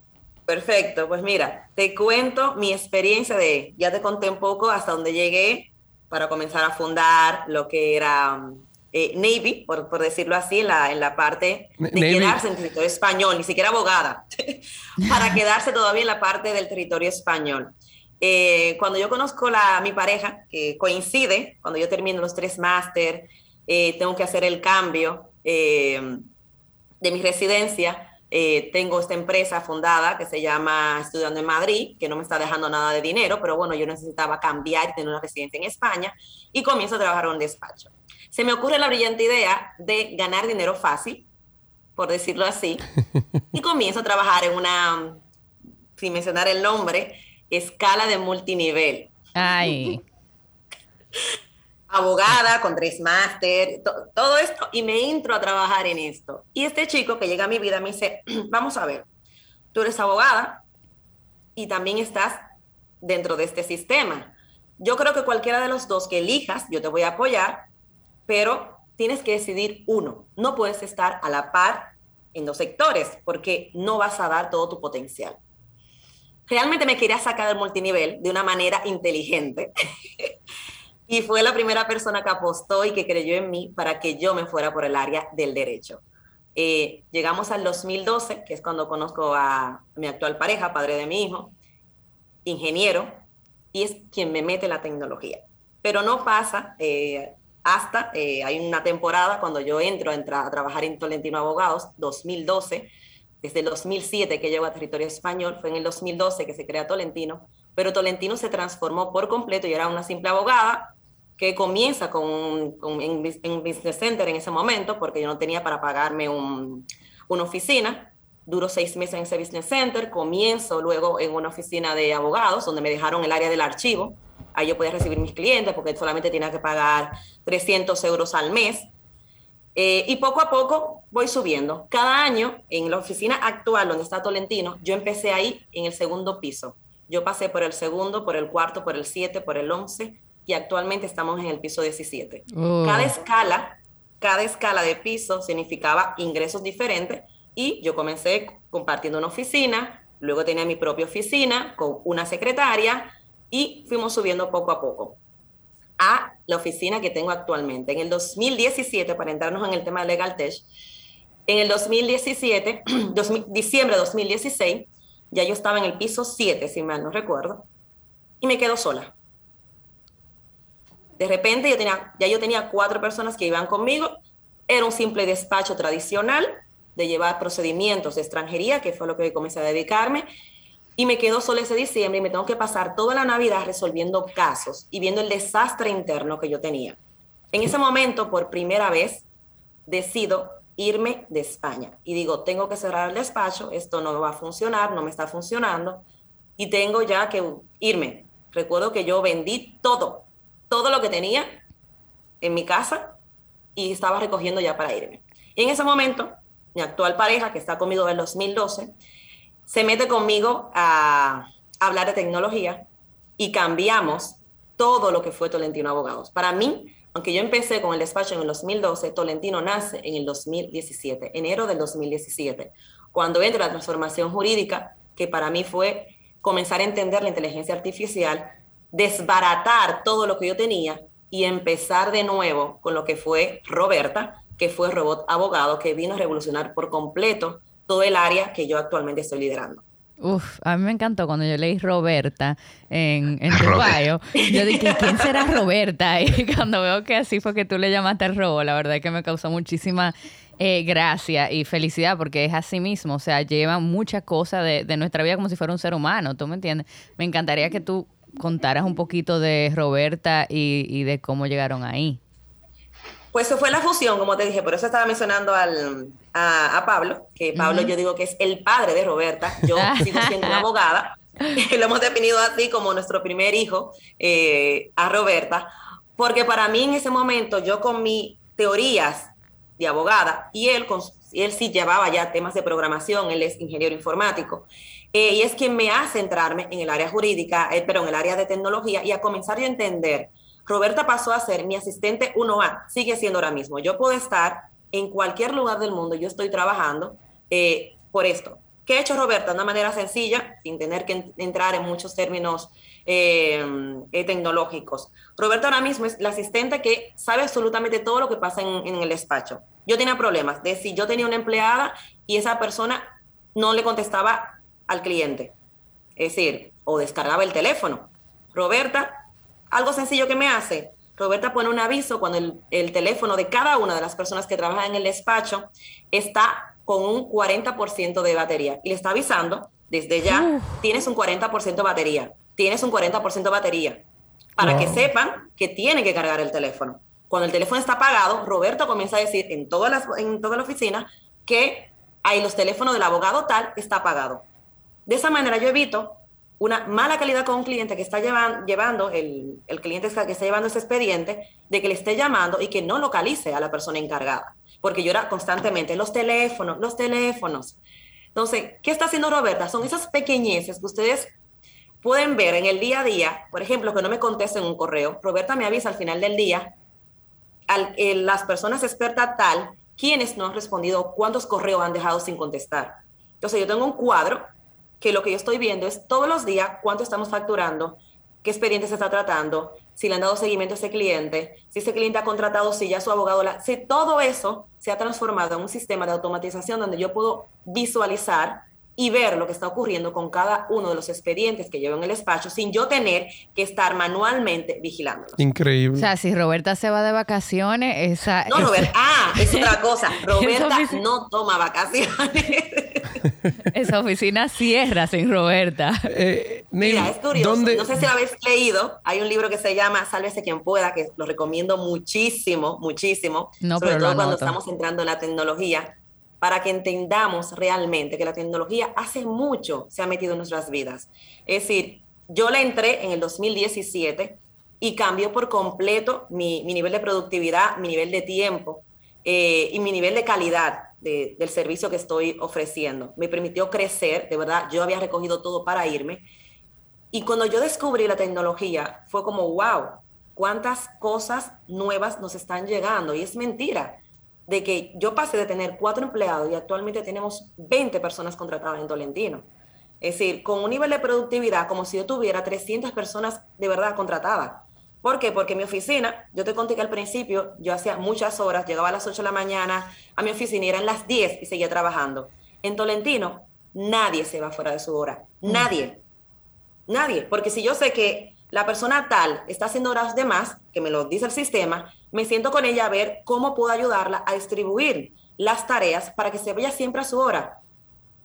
D: Perfecto, pues mira, te cuento mi experiencia de, ya te conté un poco hasta donde llegué para comenzar a fundar lo que era eh, Navy, por, por, decirlo así, en la, en la parte de quedarse en el territorio español, ni siquiera abogada, para quedarse todavía en la parte del territorio español. Eh, cuando yo conozco a mi pareja, que coincide, cuando yo termino los tres máster, eh, tengo que hacer el cambio eh, de mi residencia. Eh, tengo esta empresa fundada que se llama Estudiando en Madrid, que no me está dejando nada de dinero, pero bueno, yo necesitaba cambiar y tener una residencia en España y comienzo a trabajar en un despacho. Se me ocurre la brillante idea de ganar dinero fácil, por decirlo así, y comienzo a trabajar en una, sin mencionar el nombre, escala de multinivel.
B: Ay.
D: Abogada con tres máster, todo esto, y me entro a trabajar en esto. Y este chico que llega a mi vida me dice, vamos a ver, tú eres abogada y también estás dentro de este sistema. Yo creo que cualquiera de los dos que elijas, yo te voy a apoyar, pero tienes que decidir uno. No puedes estar a la par en dos sectores porque no vas a dar todo tu potencial. Realmente me quería sacar del multinivel de una manera inteligente y fue la primera persona que apostó y que creyó en mí para que yo me fuera por el área del derecho. Eh, llegamos al 2012, que es cuando conozco a mi actual pareja, padre de mi hijo, ingeniero, y es quien me mete la tecnología. Pero no pasa eh, hasta, eh, hay una temporada cuando yo entro, a trabajar en Tolentino Abogados, 2012, desde el 2007 que llego a territorio español, fue en el 2012 que se crea Tolentino, pero Tolentino se transformó por completo y era una simple abogada que comienza con, en, Business Center en ese momento, porque yo no tenía para pagarme un, una oficina. Duró seis meses en ese Business Center, comienzo luego en una oficina de abogados, donde me dejaron el área del archivo. Ahí yo podía recibir mis clientes, porque solamente tenía que pagar 300 euros al mes. Eh, y poco a poco voy subiendo. Cada año, en la oficina actual donde está Tolentino, yo empecé ahí en el segundo piso. Yo pasé por el segundo, por el cuarto, por el siete, por el once, y actualmente estamos en el piso 17. Cada escala, cada escala de piso significaba ingresos diferentes y yo comencé compartiendo una oficina, luego tenía mi propia oficina con una secretaria y fuimos subiendo poco a poco a la oficina que tengo actualmente. En el 2017, para entrarnos en el tema de Legal Tech, en el 2017, diciembre de 2016, ya yo estaba en el piso 7, si mal no recuerdo, y me quedo sola. De repente yo tenía, ya yo tenía cuatro personas que iban conmigo. Era un simple despacho tradicional de llevar procedimientos de extranjería, que fue lo que comencé a dedicarme. Y me quedo solo ese diciembre y me tengo que pasar toda la Navidad resolviendo casos y viendo el desastre interno que yo tenía. En ese momento, por primera vez, decido irme de España. Y digo, tengo que cerrar el despacho, esto no va a funcionar, no me está funcionando, y tengo ya que irme. Recuerdo que yo vendí todo, todo lo que tenía en mi casa y estaba recogiendo ya para irme. Y en ese momento, mi actual pareja, que está conmigo desde el 2012, se mete conmigo a hablar de tecnología y cambiamos todo lo que fue Tolentino Abogados. Para mí, aunque yo empecé con el despacho en el 2012, Tolentino nace en el 2017, enero del 2017, cuando entra la transformación jurídica, que para mí fue comenzar a entender la inteligencia artificial desbaratar todo lo que yo tenía y empezar de nuevo con lo que fue Roberta, que fue robot abogado, que vino a revolucionar por completo todo el área que yo actualmente estoy liderando.
B: Uf, a mí me encantó cuando yo leí Roberta en, en tu Yo dije, ¿quién será Roberta? Y cuando veo que así fue que tú le llamaste al robo, la verdad es que me causó muchísima eh, gracia y felicidad porque es así mismo. O sea, lleva muchas cosas de, de nuestra vida como si fuera un ser humano, ¿tú me entiendes? Me encantaría que tú contaras un poquito de Roberta y, de cómo llegaron ahí.
D: Pues eso fue la fusión, como te dije, por eso estaba mencionando al, a, Pablo, que Pablo yo digo que es el padre de Roberta, yo sigo siendo una abogada, lo hemos definido así como nuestro primer hijo eh, a Roberta, porque para mí en ese momento yo con mis teorías de abogada y él, con, él sí llevaba ya temas de programación, él es ingeniero informático, eh, y es quien me hace centrarme en el área jurídica, eh, pero en el área de tecnología y a comenzar a entender. Roberta pasó a ser mi asistente 1A, sigue siendo ahora mismo. Yo puedo estar en cualquier lugar del mundo, yo estoy trabajando eh, por esto. ¿Qué ha hecho Roberta? De una manera sencilla, sin tener que entrar en muchos términos tecnológicos. Roberta ahora mismo es la asistente que sabe absolutamente todo lo que pasa en, en el despacho. Yo tenía problemas de si yo tenía una empleada y esa persona no le contestaba al cliente. Es decir, o descargaba el teléfono. Roberta, algo sencillo que me hace. Roberta pone un aviso cuando el, teléfono de cada una de las personas que trabajan en el despacho está con un 40% de batería. Y le está avisando desde ya, tienes un 40% de batería, tienes un 40% de batería, para que sepan que tienen que cargar el teléfono. Cuando el teléfono está apagado, Roberto comienza a decir en toda la, en toda la oficina que hay los teléfonos del abogado tal está apagado. De esa manera yo evito una mala calidad con un cliente que está llevando, el, cliente que está llevando ese expediente, de que le esté llamando y que no localice a la persona encargada. Porque era constantemente, los teléfonos, los teléfonos. Entonces, ¿qué está haciendo Roberta? Son esas pequeñeces que ustedes pueden ver en el día a día. Por ejemplo, que no me contesten un correo. Roberta me avisa al final del día, al, eh, las personas expertas tal, quienes no han respondido, cuántos correos han dejado sin contestar. Entonces, yo tengo un cuadro que lo que yo estoy viendo es todos los días cuánto estamos facturando, qué expediente se está tratando, si le han dado seguimiento a ese cliente, si ese cliente ha contratado, si ya su abogado, la, si todo eso se ha transformado en un sistema de automatización donde yo puedo visualizar y ver lo que está ocurriendo con cada uno de los expedientes que llevo en el despacho sin yo tener que estar manualmente vigilándolos.
A: Increíble.
B: O sea, si Roberta se va de vacaciones, esa...
D: No, Roberta, ah, es otra cosa. Roberta no toma vacaciones.
B: Esa oficina cierra sin Roberta.
D: Eh, Mira, es curioso. No sé si lo habéis leído. Hay un libro que se llama Sálvese quien pueda, que lo recomiendo muchísimo, muchísimo. No, sobre todo cuando estamos entrando en la tecnología para que entendamos realmente que la tecnología hace mucho se ha metido en nuestras vidas. Es decir, yo le entré en el 2017 y cambió por completo mi, nivel de productividad, mi nivel de tiempo eh, y mi nivel de calidad del servicio que estoy ofreciendo. Me permitió crecer, de verdad, yo había recogido todo para irme. Y cuando yo descubrí la tecnología, fue como, wow, cuántas cosas nuevas nos están llegando. Y es mentira de que yo pasé de tener cuatro empleados y actualmente tenemos 20 personas contratadas en Tolentino. Es decir, con un nivel de productividad como si yo tuviera 300 personas de verdad contratadas. ¿Por qué? Porque mi oficina, yo te conté que al principio yo hacía muchas horas, llegaba a las 8 de la mañana a mi oficina y eran las 10 y seguía trabajando. En Tolentino, nadie se va fuera de su hora. Nadie. Nadie. Porque si yo sé que la persona tal está haciendo horas de más, que me lo dice el sistema, me siento con ella a ver cómo puedo ayudarla a distribuir las tareas para que se vaya siempre a su hora.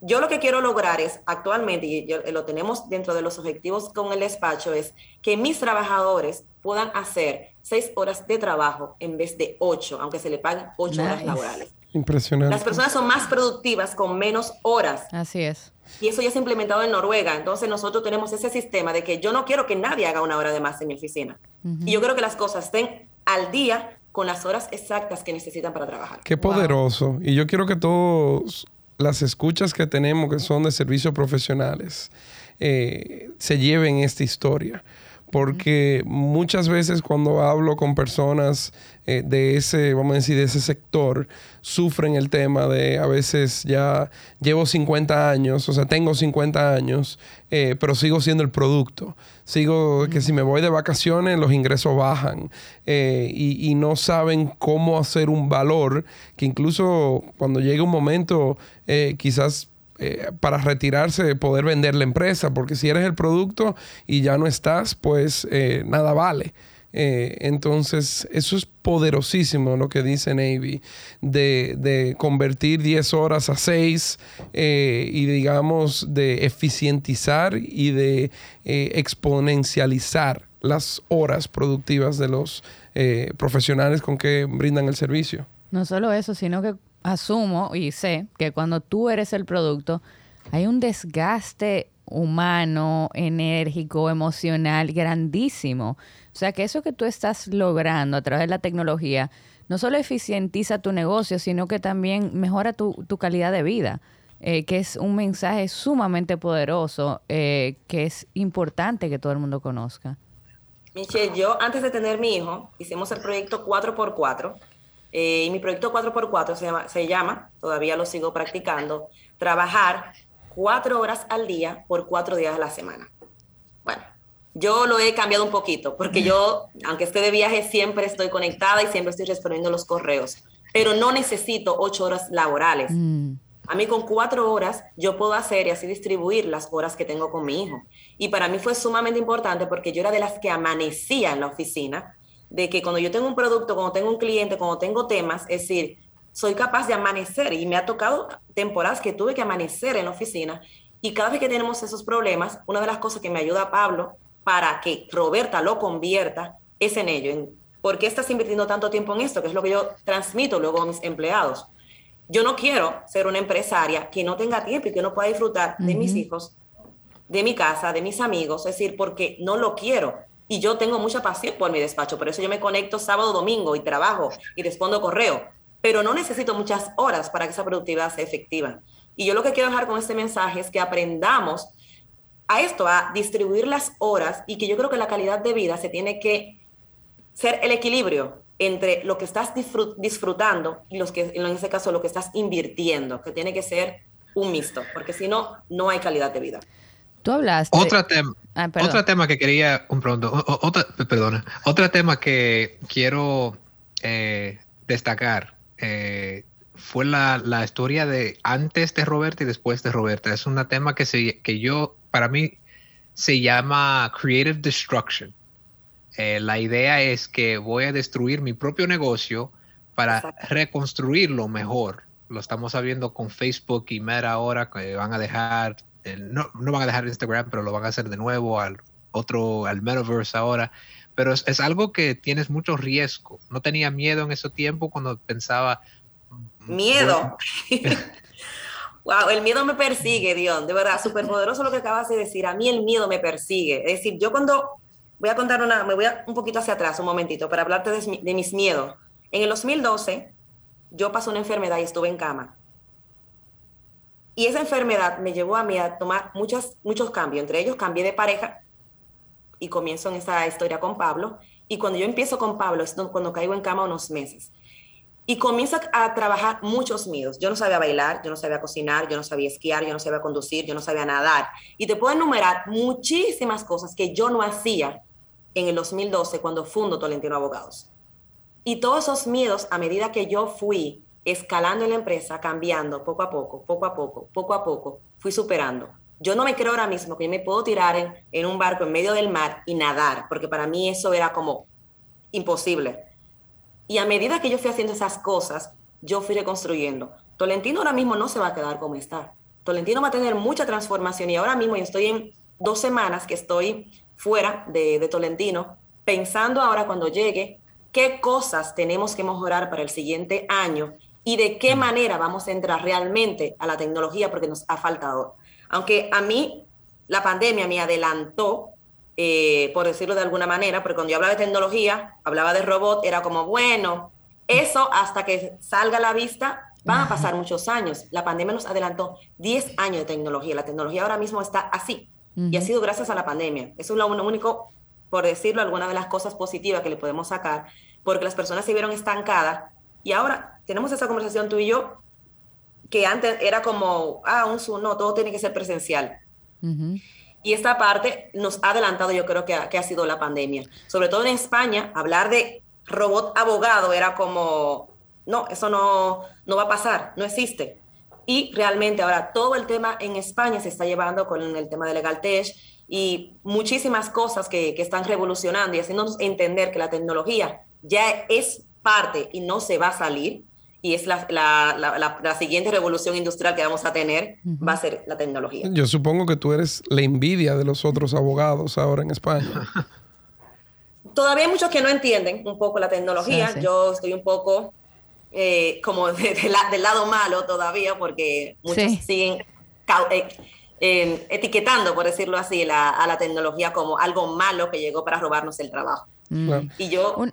D: Yo lo que quiero lograr es actualmente, y lo tenemos dentro de los objetivos con el despacho, es que mis trabajadores puedan hacer seis horas de trabajo en vez de ocho, aunque se le paguen ocho horas laborales.
A: Impresionante.
D: Las personas son más productivas con menos horas.
B: Así es.
D: Y eso ya se ha implementado en Noruega. Entonces nosotros tenemos ese sistema de que yo no quiero que nadie haga una hora de más en mi oficina. Y yo quiero que las cosas estén al día con las horas exactas que necesitan para trabajar.
A: Qué poderoso. Y yo quiero que todos las escuchas que tenemos, que son de servicios profesionales, eh, se lleven esta historia porque muchas veces cuando hablo con personas eh, de ese, vamos a decir, de ese sector, sufren el tema de a veces ya llevo 50 años, o sea, tengo 50 años, eh, pero sigo siendo el producto. Sigo que si me voy de vacaciones los ingresos bajan eh, y, y, no saben cómo hacer un valor que incluso cuando llegue un momento quizás eh, para retirarse, poder vender la empresa, porque si eres el producto y ya no estás, pues eh, nada vale. Eh, entonces, eso es poderosísimo lo que dice Navy, de, convertir 10 horas a 6 y digamos de eficientizar y de exponencializar las horas productivas de los profesionales con que brindan el servicio.
B: No solo eso, sino que asumo y sé que cuando tú eres el producto, hay un desgaste humano, enérgico, emocional grandísimo. O sea que eso que tú estás logrando a través de la tecnología no solo eficientiza tu negocio, sino que también mejora tu, calidad de vida, eh, que es un mensaje sumamente poderoso eh, que es importante que todo el mundo conozca.
D: Michelle, yo antes de tener mi hijo, hicimos el proyecto 4x4 eh, y mi proyecto 4x4 se llama, se llama, todavía lo sigo practicando, trabajar cuatro horas al día por cuatro días a la semana. Bueno, yo lo he cambiado un poquito, porque yo, aunque esté de viaje, siempre estoy conectada y siempre estoy respondiendo los correos, pero no necesito ocho horas laborales. Mm. A mí con cuatro horas yo puedo hacer y así distribuir las horas que tengo con mi hijo. Y para mí fue sumamente importante porque yo era de las que amanecía en la oficina de que cuando yo tengo un producto, cuando tengo un cliente, cuando tengo temas, es decir, soy capaz de amanecer y me ha tocado temporadas que tuve que amanecer en la oficina y cada vez que tenemos esos problemas, una de las cosas que me ayuda a Pablo para que Roberta lo convierta es en ello, en por qué estás invirtiendo tanto tiempo en esto, que es lo que yo transmito luego a mis empleados. Yo no quiero ser una empresaria que no tenga tiempo y que no pueda disfrutar de mis hijos de mi casa, de mis amigos, es decir, porque no lo quiero. Y yo tengo mucha pasión por mi despacho, por eso yo me conecto sábado, domingo y trabajo y respondo correo, pero no necesito muchas horas para que esa productividad sea efectiva. Y yo lo que quiero dejar con este mensaje es que aprendamos a esto, a distribuir las horas y que yo creo que la calidad de vida se tiene que ser el equilibrio entre lo que estás disfrutando y los que, en ese caso lo que estás invirtiendo, que tiene que ser un mixto, porque si no, no hay calidad de vida.
B: Tú hablaste.
C: Otro, tema ah, otro tema que quería, un pronto, otra, perdona, otro tema que quiero eh, destacar eh, fue la, la, historia de antes de Roberta y después de Roberta. Es un tema que, se, que yo, para mí, se llama Creative Destruction. Eh, la idea es que voy a destruir mi propio negocio para reconstruirlo mejor. Lo estamos sabiendo con Facebook y Meta ahora, que van a dejar no, no, van a dejar Instagram, pero lo van a hacer de nuevo al otro, al metaverse ahora. Pero es, algo que tienes mucho riesgo. No tenía miedo en ese tiempo cuando pensaba.
D: Miedo. wow, el miedo me persigue, Dios. De verdad, súper poderoso lo que acabas de decir. A mí el miedo me persigue. Es decir, yo cuando voy a contar una, me voy un poquito hacia atrás, un momentito, para hablarte de, de mis miedos. En el 2012, yo pasé una enfermedad y estuve en cama. Y esa enfermedad me llevó a mí a tomar muchos, muchos cambios. Entre ellos cambié de pareja y comienzo en esa historia con Pablo. Y cuando yo empiezo con Pablo es cuando caigo en cama unos meses. Y comienzo a trabajar muchos miedos. Yo no sabía bailar, yo no sabía cocinar, yo no sabía esquiar, yo no sabía conducir, yo no sabía nadar. Y te puedo enumerar muchísimas cosas que yo no hacía en el 2012 cuando fundo Tolentino Abogados. Y todos esos miedos, a medida que yo fui escalando en la empresa, cambiando poco a poco, poco a poco, poco a poco, fui superando. Yo no me creo ahora mismo que yo me puedo tirar en, un barco en medio del mar y nadar, porque para mí eso era como imposible. Y a medida que yo fui haciendo esas cosas, yo fui reconstruyendo. Tolentino ahora mismo no se va a quedar como está. Tolentino va a tener mucha transformación y ahora mismo yo estoy en dos semanas que estoy fuera de, de Tolentino, pensando ahora cuando llegue qué cosas tenemos que mejorar para el siguiente año y de qué manera vamos a entrar realmente a la tecnología porque nos ha faltado. Aunque a mí la pandemia me adelantó, eh, por decirlo de alguna manera, porque cuando yo hablaba de tecnología, hablaba de robot, era como, bueno, eso hasta que salga a la vista van a pasar muchos años. La pandemia nos adelantó 10 años de tecnología. La tecnología ahora mismo está así y ha sido gracias a la pandemia. Eso es lo único, por decirlo, alguna de las cosas positivas que le podemos sacar, porque las personas se vieron estancadas y ahora tenemos esa conversación tú y yo, que antes era como, ah, un Zoom, no, todo tiene que ser presencial. Y esta parte nos ha adelantado, yo creo que ha, que ha sido la pandemia. Sobre todo en España, hablar de robot abogado era como, no, eso no, no va a pasar, no existe. Y realmente ahora todo el tema en España se está llevando con el tema de Legal Tech y muchísimas cosas que, que están revolucionando y haciéndonos entender que la tecnología ya es parte y no se va a salir, y es la, la, la, siguiente revolución industrial que vamos a tener, va a ser la tecnología.
A: Yo supongo que tú eres la envidia de los otros abogados ahora en España.
D: Todavía hay muchos que no entienden un poco la tecnología. Yo estoy un poco eh, como del lado malo todavía porque muchos siguen eh, etiquetando, por decirlo así, a la tecnología como algo malo que llegó para robarnos el trabajo. Y yo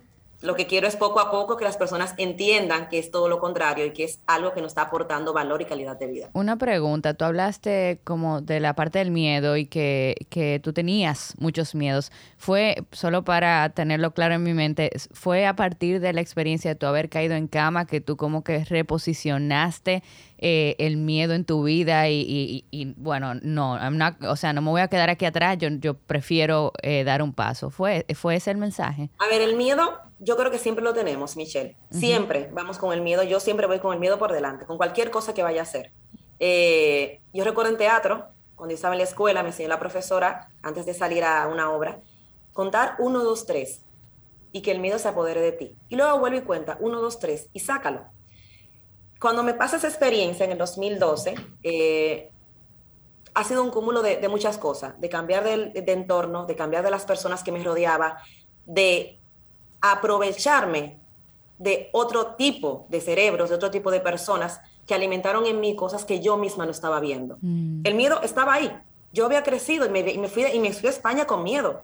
D: lo que quiero es poco a poco que las personas entiendan que es todo lo contrario y que es algo que nos está aportando valor y calidad de vida.
B: Una pregunta, tú hablaste como de la parte del miedo y que, que tú tenías muchos miedos. ¿Fue, solo para tenerlo claro en mi mente, fue a partir de la experiencia de tu haber caído en cama que tú como que reposicionaste eh, el miedo en tu vida y, bueno, no, o sea, no me voy a quedar aquí atrás, yo, yo prefiero eh, dar un paso. ¿Fue, ¿Fue ese el mensaje?
D: A ver, el miedo yo creo que siempre lo tenemos, Michelle. Siempre vamos con el miedo. Yo siempre voy con el miedo por delante, con cualquier cosa que vaya a hacer. Eh, yo recuerdo en teatro, cuando estaba en la escuela, me enseñó la profesora, antes de salir a una obra, contar uno, dos, tres, y que el miedo se apodere de ti. Y luego vuelve y cuenta uno, dos, tres, y sácalo. Cuando me pasa esa experiencia en el 2012, eh, ha sido un cúmulo de, muchas cosas, de cambiar de, de, entorno, de cambiar de las personas que me rodeaba, de aprovecharme de otro tipo de cerebros, de otro tipo de personas que alimentaron en mí cosas que yo misma no estaba viendo. Mm. El miedo estaba ahí, yo había crecido y me, fui, y me fui a España con miedo.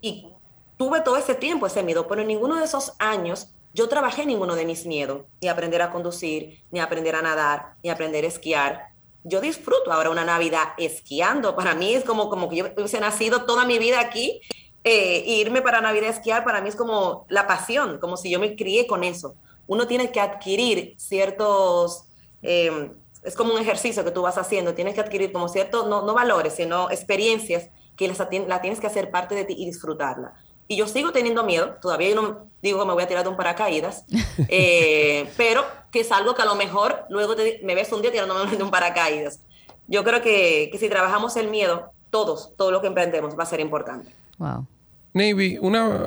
D: Y tuve todo ese tiempo ese miedo, pero en ninguno de esos años yo trabajé ninguno de mis miedos, ni aprender a conducir, ni aprender a nadar, ni aprender a esquiar. Yo disfruto ahora una Navidad esquiando. Para mí es como, como que yo hubiese nacido toda mi vida aquí. Eh, irme para Navidad a esquiar para mí es como la pasión, como si yo me crié con eso. Uno tiene que adquirir ciertos eh, es como un ejercicio que tú vas haciendo, tienes que adquirir como ciertos, no, no valores, sino experiencias que las, la tienes que hacer parte de ti y disfrutarla. Y yo sigo teniendo miedo, todavía yo no digo que me voy a tirar de un paracaídas, eh, pero que es algo que a lo mejor luego me ves un día tirándome de un paracaídas. Yo creo que, que si trabajamos el miedo, todos, todo lo que emprendemos va a ser importante.
A: Wow. Navy, una,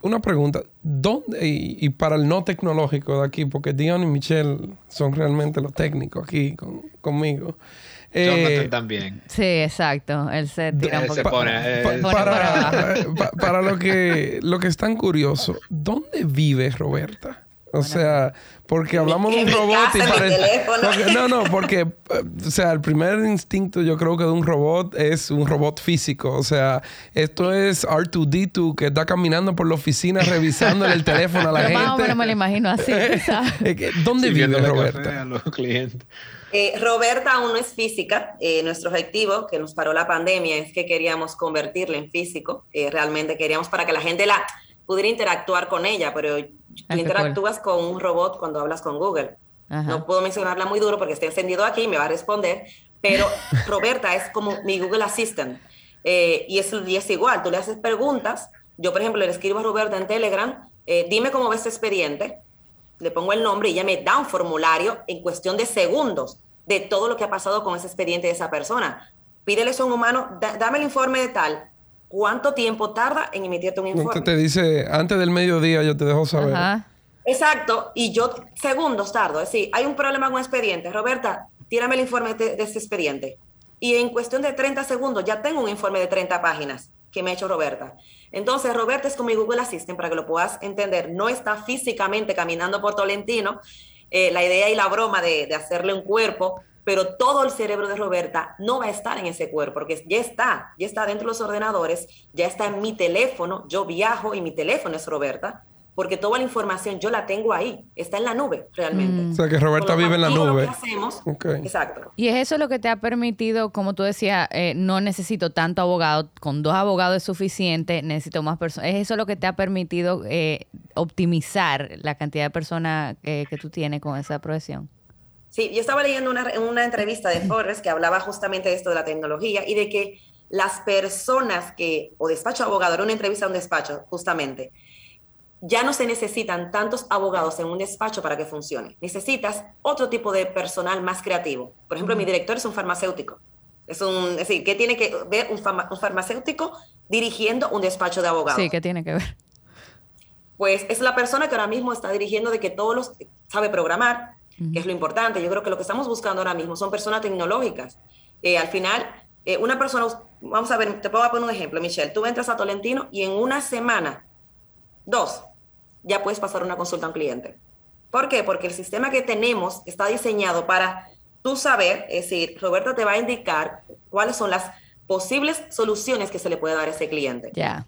A: una pregunta. ¿Dónde, y, para el no tecnológico de aquí, porque Dion y Michelle son realmente los técnicos aquí conmigo.
C: Eh, también.
B: Sí, exacto. Él se tira un poco.
A: para, para, lo que lo que es tan curioso, ¿dónde vive Roberta? O sea, porque hablamos de un robot y parece... no, no, porque, eh, o sea, el primer instinto yo creo que de un robot es un robot físico. O sea, esto es R2D2 que está caminando por la oficina revisando el teléfono a la gente. No,
B: pero me lo imagino así.
A: ¿Dónde vive Roberta?
D: Eh, Roberta aún no es física. Eh, nuestro objetivo, que nos paró la pandemia, es que queríamos convertirla en físico. realmente queríamos para que la gente la pudiera interactuar con ella, pero tú interactúas con un robot cuando hablas con Google. No puedo mencionarla muy duro porque está encendido aquí y me va a responder, pero Roberta es como mi Google Assistant. Eh, y, es, y es igual, tú le haces preguntas. Yo, por ejemplo, le escribo a Roberta en Telegram, eh, dime cómo ves este expediente, le pongo el nombre y ella me da un formulario en cuestión de segundos de todo lo que ha pasado con ese expediente de esa persona. Pídele eso a un humano, dame el informe de tal, cuánto tiempo tarda en emitirte un informe.
A: te dice, antes del mediodía yo te dejo saber.
D: Exacto, y yo segundos tardo. Es decir, hay un problema con un expediente. Roberta, tírame el informe de, este expediente. Y en cuestión de 30 segundos ya tengo un informe de 30 páginas que me ha hecho Roberta. Entonces, Roberta es como mi Google Assistant, para que lo puedas entender. No está físicamente caminando por Tolentino. Eh, la idea y la broma de, de hacerle un cuerpo pero todo el cerebro de Roberta no va a estar en ese cuerpo, porque ya está, ya está dentro de los ordenadores, ya está en mi teléfono, yo viajo y mi teléfono es Roberta, porque toda la información yo la tengo ahí, está en la nube realmente.
A: Mm. O sea, que Roberta vive en la nube.
D: hacemos, Exacto.
B: Y es eso lo que te ha permitido, como tú decías, eh, no necesito tanto abogado, con dos abogados es suficiente, necesito más personas. Es eso lo que te ha permitido eh, optimizar la cantidad de personas que tú tienes con esa profesión.
D: Sí, yo estaba leyendo una, una entrevista de Forbes que hablaba justamente de esto de la tecnología y de que las personas que, o despacho abogado, era una entrevista a un despacho, justamente, ya no se necesitan tantos abogados en un despacho para que funcione. Necesitas otro tipo de personal más creativo. Por ejemplo, mi director es un farmacéutico. Es, un, es decir, ¿qué tiene que ver un, un farmacéutico dirigiendo un despacho de abogados?
B: Sí, ¿qué tiene que ver?
D: Pues es la persona que ahora mismo está dirigiendo de que todos los sabe programar, que es lo importante. Yo creo que lo que estamos buscando ahora mismo son personas tecnológicas. Eh, al final, eh, una persona, vamos a ver, te puedo poner un ejemplo, Michelle. Tú entras a Tolentino y en una semana, dos, ya puedes pasar una consulta a un cliente. ¿Por qué? Porque el sistema que tenemos está diseñado para tú saber, es decir, Roberto te va a indicar cuáles son las posibles soluciones que se le puede dar a ese cliente.
B: Ya.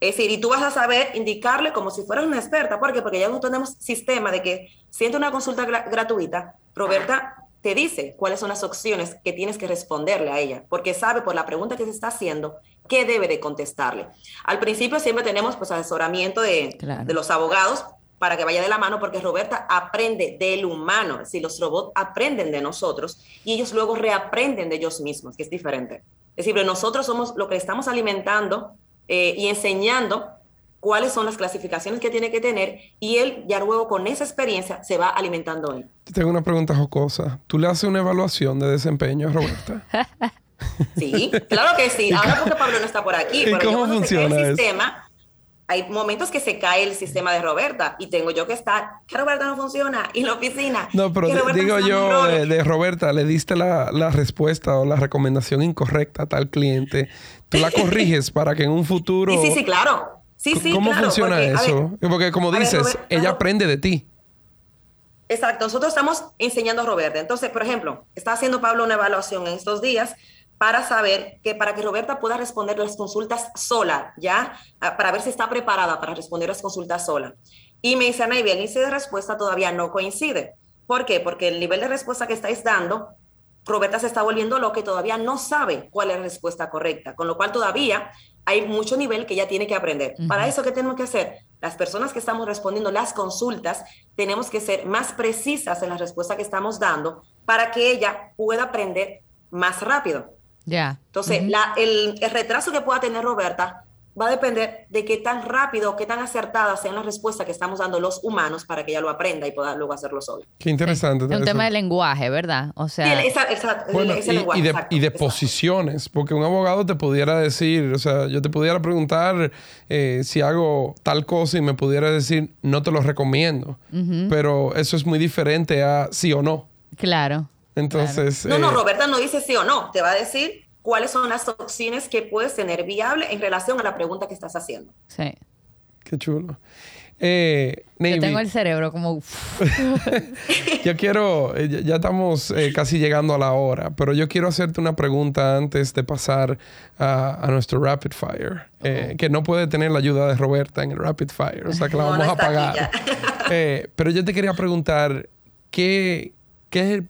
D: Es decir, y tú vas a saber indicarle como si fueras una experta. ¿Por qué? Porque ya no tenemos sistema de que siente una consulta gratuita, Roberta te dice cuáles son las opciones que tienes que responderle a ella, porque sabe por la pregunta que se está haciendo qué debe de contestarle. Al principio siempre tenemos pues asesoramiento de, de los abogados para que vaya de la mano, porque Roberta aprende del humano, si los robots aprenden de nosotros y ellos luego reaprenden de ellos mismos, que es diferente. Es decir, nosotros somos lo que estamos alimentando eh, y enseñando cuáles son las clasificaciones que tiene que tener y él ya luego con esa experiencia se va alimentando él.
A: Tengo una pregunta jocosa. ¿Tú le haces una evaluación de desempeño a Roberta?
D: sí, claro que sí. Ahora porque Pablo no está por aquí.
A: ¿Y cómo funciona
D: el sistema, hay momentos que se cae el sistema de Roberta y tengo yo que estar, que Roberta no funciona y la oficina.
A: No, pero digo yo de, Roberta, le diste la, la, respuesta o la recomendación incorrecta a tal cliente. Tú la corriges para que en un futuro.
D: Sí, sí, sí, claro. Sí, sí,
A: ¿Cómo funciona eso? porque como dices, ella aprende de ti.
D: Exacto, nosotros estamos enseñando a Roberta. Entonces, por ejemplo, está haciendo Pablo una evaluación en estos días para saber que para que Roberta pueda responder las consultas sola, ¿ya? Ah, para ver si está preparada para responder las consultas sola. Y me dice, Ana, el índice de respuesta todavía no coincide. ¿Por qué? Porque el nivel de respuesta que estáis dando, Roberta se está volviendo loca y todavía no sabe cuál es la respuesta correcta, con lo cual todavía hay mucho nivel que ella tiene que aprender. Para eso, ¿qué tenemos que hacer? Las personas que estamos respondiendo las consultas, tenemos que ser más precisas en la respuesta que estamos dando para que ella pueda aprender más rápido.
B: Ya.
D: Entonces, el, retraso que pueda tener Roberta va a depender de qué tan rápido, qué tan acertada sean las respuestas que estamos dando los humanos para que ella lo aprenda y pueda luego hacerlo solo.
A: Qué interesante.
B: Es un tema de lenguaje, ¿verdad? O sea,
A: y, de, y de posiciones, porque un abogado te pudiera decir, o sea, yo te pudiera preguntar eh, si hago tal cosa y me pudiera decir, no te lo recomiendo, pero eso es muy diferente a sí o no.
B: Claro.
A: Entonces.
D: No, no, eh, Roberta no dice sí o no, te va a decir cuáles son las opciones que puedes tener viable en relación a la pregunta que estás haciendo.
B: Sí.
A: Qué chulo. Eh,
B: Yo tengo el cerebro como...
A: yo quiero, eh, ya estamos eh, casi llegando a la hora, pero yo quiero hacerte una pregunta antes de pasar a, nuestro Rapid Fire, que no puede tener la ayuda de Roberta en el Rapid Fire, o sea que la vamos a pagar. pero yo te quería preguntar, ¿qué,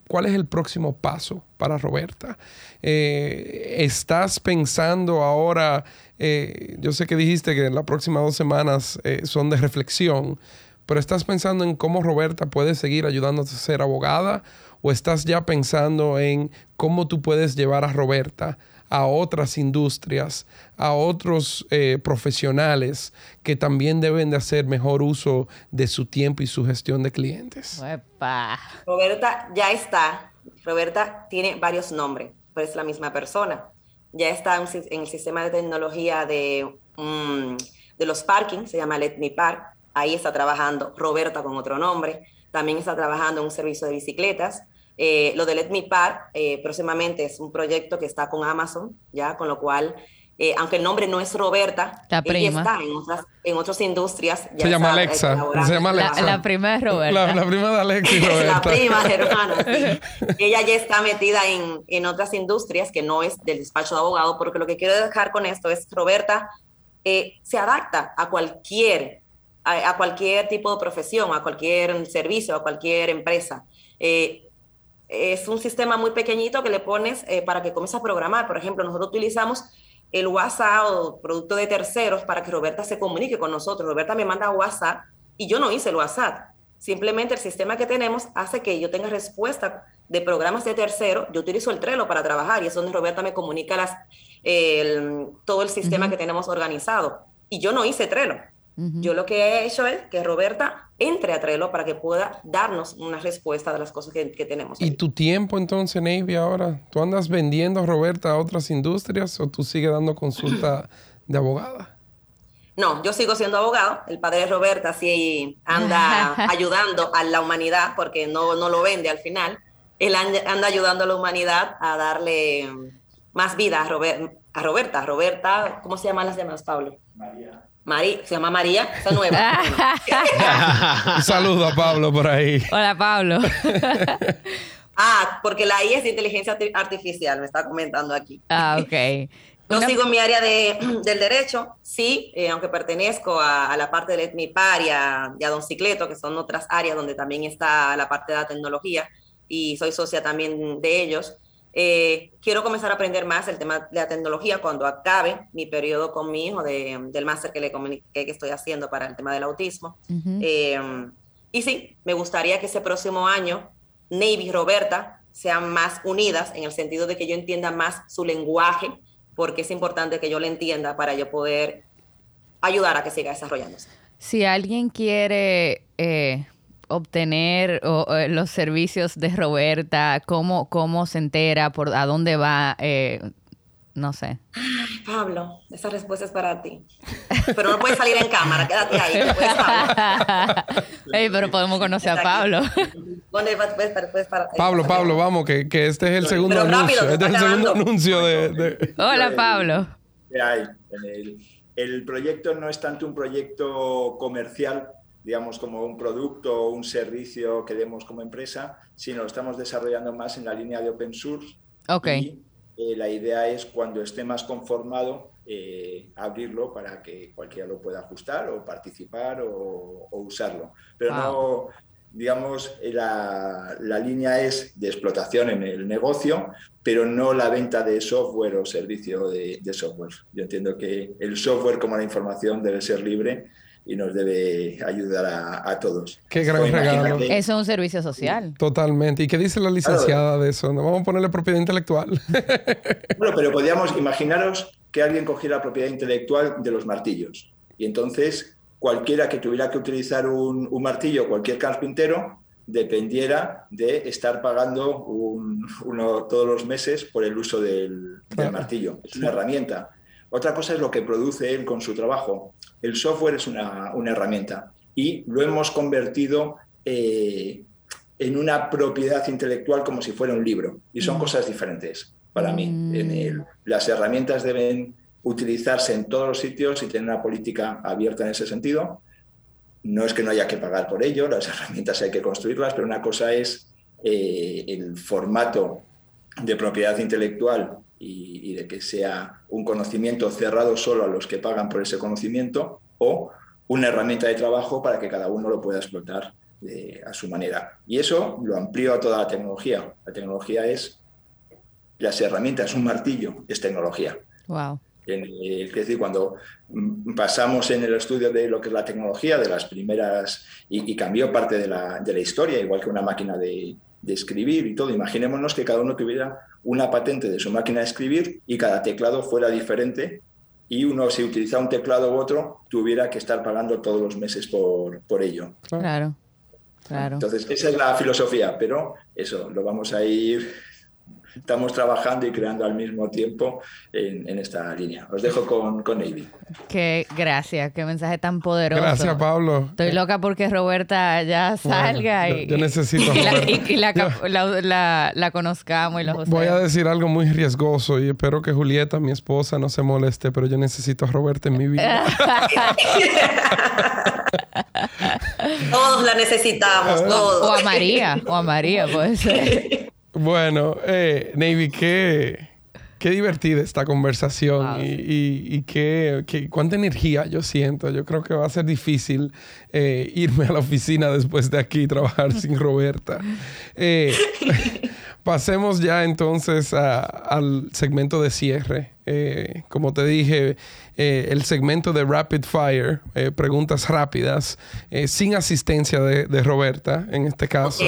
A: ¿Cuál es el próximo paso para Roberta? Eh, ¿Estás pensando ahora, eh, yo sé que dijiste que las próximas dos semanas eh, son de reflexión, pero ¿estás pensando en cómo Roberta puede seguir ayudándote a ser abogada? ¿O estás ya pensando en cómo tú puedes llevar a Roberta a otras industrias, a otros eh, profesionales que también deben de hacer mejor uso de su tiempo y su gestión de clientes.
D: Roberta ya está. Roberta tiene varios nombres, pero es la misma persona. Ya está en, el sistema de tecnología de, mm, de los parkings, se llama Let Me Park. Ahí está trabajando Roberta con otro nombre. También está trabajando en un servicio de bicicletas eh, lo de Let Me Par eh, próximamente es un proyecto que está con Amazon, ya, con lo cual, eh, aunque el nombre no es Roberta,
B: la prima.
D: está en otras, en otras industrias.
A: se, llama Alexa, se llama Alexa.
B: La, prima de Roberta.
A: La, prima de Alexa y Roberta.
D: la prima hermana, Ella ya está metida en, en otras industrias que no es del despacho de abogado, porque lo que quiero dejar con esto es Roberta se adapta a cualquier a, cualquier tipo de profesión, a cualquier servicio, a cualquier empresa. Eh, es un sistema muy pequeñito que le pones eh, para que comiences a programar. Por ejemplo, nosotros utilizamos el WhatsApp o producto de terceros para que Roberta se comunique con nosotros. Roberta me manda WhatsApp y yo no hice el WhatsApp. Simplemente el sistema que tenemos hace que yo tenga respuesta de programas de terceros. Yo utilizo el Trello para trabajar y es donde Roberta me comunica las, todo el sistema que tenemos organizado. Y yo no hice Trello. Yo lo que he hecho es que Roberta entre a Trello para que pueda darnos una respuesta de las cosas que, tenemos.
A: ¿Y tu tiempo entonces, Navy, ahora? ¿Tú andas vendiendo a Roberta a otras industrias o tú sigues dando consulta de abogada?
D: No, yo sigo siendo abogado. El padre de Roberta sí anda ayudando a la humanidad porque no, no lo vende al final. Él anda ayudando a la humanidad a darle más vida a, a Roberta. Roberta, ¿cómo se llaman las demás, Pablo? María. María, se llama María, esa nueva.
A: Un saludo a Pablo por ahí.
B: Hola, Pablo.
D: ah, porque la I es inteligencia artificial, me está comentando aquí.
B: Ah, ok.
D: Yo sigo en mi área de, del derecho, sí, eh, aunque pertenezco a, la parte del ETMIPAR y a, y a Don Cicleto, que son otras áreas donde también está la parte de la tecnología, y soy socia también de ellos. Eh, quiero comenzar a aprender más el tema de la tecnología cuando acabe mi periodo con mi hijo del máster que le comuniqué que estoy haciendo para el tema del autismo. Eh, y sí, me gustaría que ese próximo año Navy y Roberta sean más unidas en el sentido de que yo entienda más su lenguaje, porque es importante que yo lo entienda para yo poder ayudar a que siga desarrollándose.
B: Si alguien quiere eh, obtener los servicios de Roberta? ¿Cómo, cómo se entera? ¿Por a dónde va? Eh, no sé.
D: Ay, Pablo, esa respuesta es para ti. Pero no puedes salir en cámara, quédate ahí.
B: pero podemos conocer a Pablo.
A: Pablo, Pablo, vamos, que, que, este es el segundo anuncio. este es el segundo anuncio de,
B: Hola, Pablo.
E: El, el proyecto no es tanto un proyecto comercial, digamos, como un producto o un servicio que demos como empresa, sino lo estamos desarrollando más en la línea de open source.
B: Ok.
E: Y eh, la idea es cuando esté más conformado eh, abrirlo para que cualquiera lo pueda ajustar o participar o, usarlo. Pero no, digamos, la, la, línea es de explotación en el negocio, pero no la venta de software o servicio de, de software. Yo entiendo que el software como la información debe ser libre y nos debe ayudar a, todos.
A: Qué gran regalo.
B: Eso es un servicio social.
A: Totalmente. ¿Y qué dice la licenciada de eso? ¿No vamos a ponerle propiedad intelectual?
E: bueno, pero podríamos imaginaros que alguien cogiera la propiedad intelectual de los martillos. Y entonces cualquiera que tuviera que utilizar un, martillo, cualquier carpintero, dependiera de estar pagando uno todos los meses por el uso del, martillo. Es una herramienta. Otra cosa es lo que produce él con su trabajo. El software es una, herramienta y lo hemos convertido eh, en una propiedad intelectual como si fuera un libro. Y son mm. cosas diferentes para mí. Mm. las herramientas deben utilizarse en todos los sitios y tener una política abierta en ese sentido. No es que no haya que pagar por ello, las herramientas hay que construirlas, pero una cosa es eh, el formato de propiedad intelectual y, de que sea un conocimiento cerrado solo a los que pagan por ese conocimiento o una herramienta de trabajo para que cada uno lo pueda explotar a su manera. Y eso lo amplío a toda la tecnología. La tecnología es las herramientas, un martillo es tecnología.
B: Wow.
E: es decir, cuando pasamos en el estudio de lo que es la tecnología, de las primeras, y, cambió parte de la, de la, historia, igual que una máquina de, de escribir y todo. Imaginémonos que cada uno tuviera una patente de su máquina de escribir y cada teclado fuera diferente y uno, si utilizaba un teclado u otro, tuviera que estar pagando todos los meses por, por ello.
B: Claro, claro.
E: Entonces, esa es la filosofía, pero eso, lo vamos a ir estamos trabajando y creando al mismo tiempo en, esta línea. Os dejo con, con Navy.
B: Qué gracias, qué mensaje tan poderoso.
A: Gracias, Pablo.
B: Estoy loca porque Roberta ya salga y,
A: yo, necesito
B: y, la, la, conozcamos y la
A: Voy a decir algo muy riesgoso y espero que Julieta, mi esposa, no se moleste, pero yo necesito a Roberta en mi vida.
D: todos la necesitamos, todos.
B: O a María, o a María, puede ser.
A: Bueno, eh, Navy, qué, qué divertida esta conversación y, qué, cuánta energía yo siento. Yo creo que va a ser difícil eh, irme a la oficina después de aquí y trabajar sin Roberta. Eh, pasemos ya entonces al segmento de cierre. Eh, como te dije, eh, el segmento de Rapid Fire, eh, preguntas rápidas, sin asistencia de, Roberta, en este caso,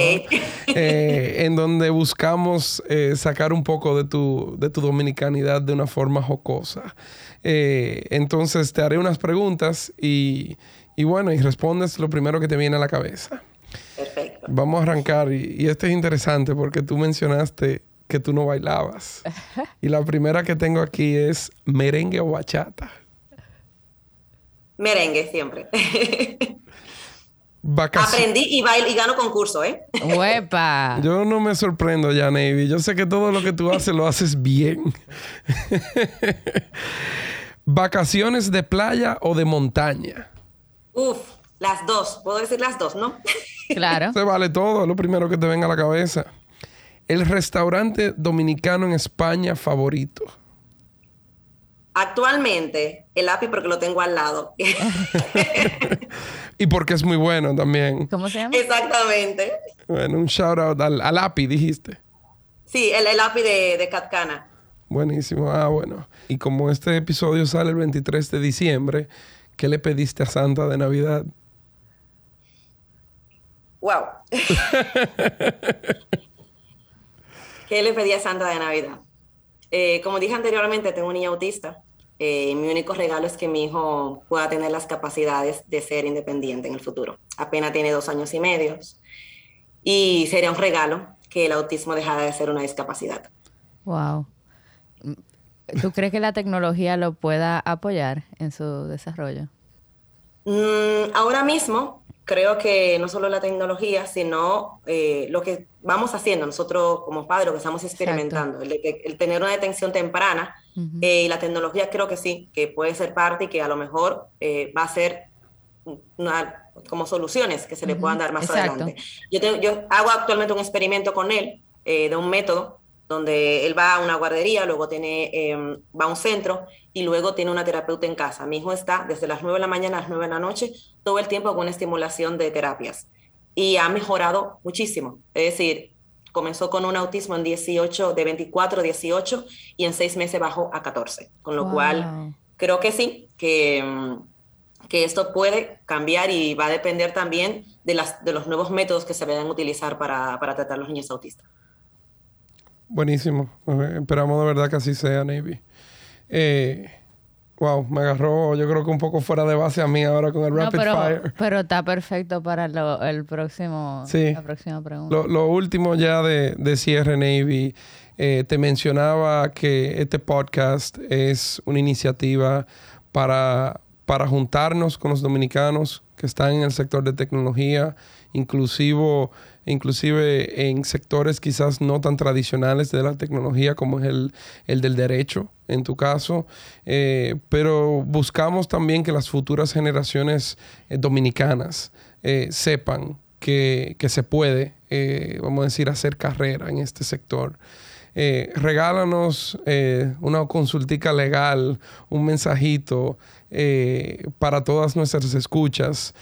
A: en donde buscamos sacar un poco de tu, de tu dominicanidad de una forma jocosa. entonces te haré unas preguntas y, y, bueno, y respondes lo primero que te viene a la cabeza.
D: Perfecto.
A: Vamos a arrancar y, y esto es interesante porque tú mencionaste que tú no bailabas. y la primera que tengo aquí es merengue o bachata.
D: Merengue siempre. Aprendí y bailo y gano concurso, ¿eh?
B: ¡Huepa!
A: Yo no me sorprendo ya, Navy. Yo sé que todo lo que tú haces lo haces bien. ¿Vacaciones de playa o de montaña?
D: Uf, las dos. Puedo decir las dos, ¿no?
B: Claro.
A: Se vale todo, lo primero que te venga a la cabeza. El restaurante dominicano en España favorito.
D: Actualmente, el API porque lo tengo al lado.
A: y porque es muy bueno también.
B: ¿Cómo se llama?
D: Exactamente.
A: Bueno, un shout out al, API, dijiste.
D: Sí, el, API de, de Catcana.
A: Buenísimo. Ah, bueno. Y como este episodio sale el 23 de diciembre, ¿qué le pediste a Santa de Navidad?
D: Wow. ¿Qué le pedí a Santa de Navidad? Eh, como dije anteriormente, tengo un niño autista. Eh, mi único regalo es que mi hijo pueda tener las capacidades de ser independiente en el futuro. Apenas tiene dos años y medio. Y sería un regalo que el autismo dejara de ser una discapacidad.
B: Wow. ¿Tú crees que la tecnología lo pueda apoyar en su desarrollo?
D: Mm, ahora mismo creo que no solo la tecnología, sino eh, lo que vamos haciendo nosotros como padres, lo que estamos experimentando, el, tener una detención temprana eh, y la tecnología creo que sí, que puede ser parte y que a lo mejor eh, va a ser una, como soluciones que se le puedan dar más adelante. Yo, yo hago actualmente un experimento con él de un método donde él va a una guardería, luego tiene, em, va a un centro y luego tiene una terapeuta en casa. Mi hijo está desde las 9 de la mañana a las 9 de la noche, todo el tiempo con una estimulación de terapias. Y ha mejorado muchísimo. Es decir, comenzó con un autismo en 18, de 24 a 18 y en seis meses bajó a 14. Con lo cual, creo que sí, que, em, que esto puede cambiar y va a depender también de, las, de los nuevos métodos que se vayan a utilizar para, para tratar a los niños autistas.
A: Buenísimo. Esperamos de verdad que así sea, Navy. Eh, wow, me agarró yo creo que un poco fuera de base a mí ahora con el Rapid Fire.
B: Pero está perfecto para el próximo, la próxima pregunta.
A: Lo, último ya de, de cierre, Navy. Eh, te mencionaba que este podcast es una iniciativa para, para juntarnos con los dominicanos que están en el sector de tecnología, inclusivo inclusive en sectores quizás no tan tradicionales de la tecnología como es el, del derecho, en tu caso, eh, pero buscamos también que las futuras generaciones eh, dominicanas eh, sepan que, que, se puede, vamos a decir, hacer carrera en este sector. Regálanos una consultica legal, un mensajito para todas nuestras escuchas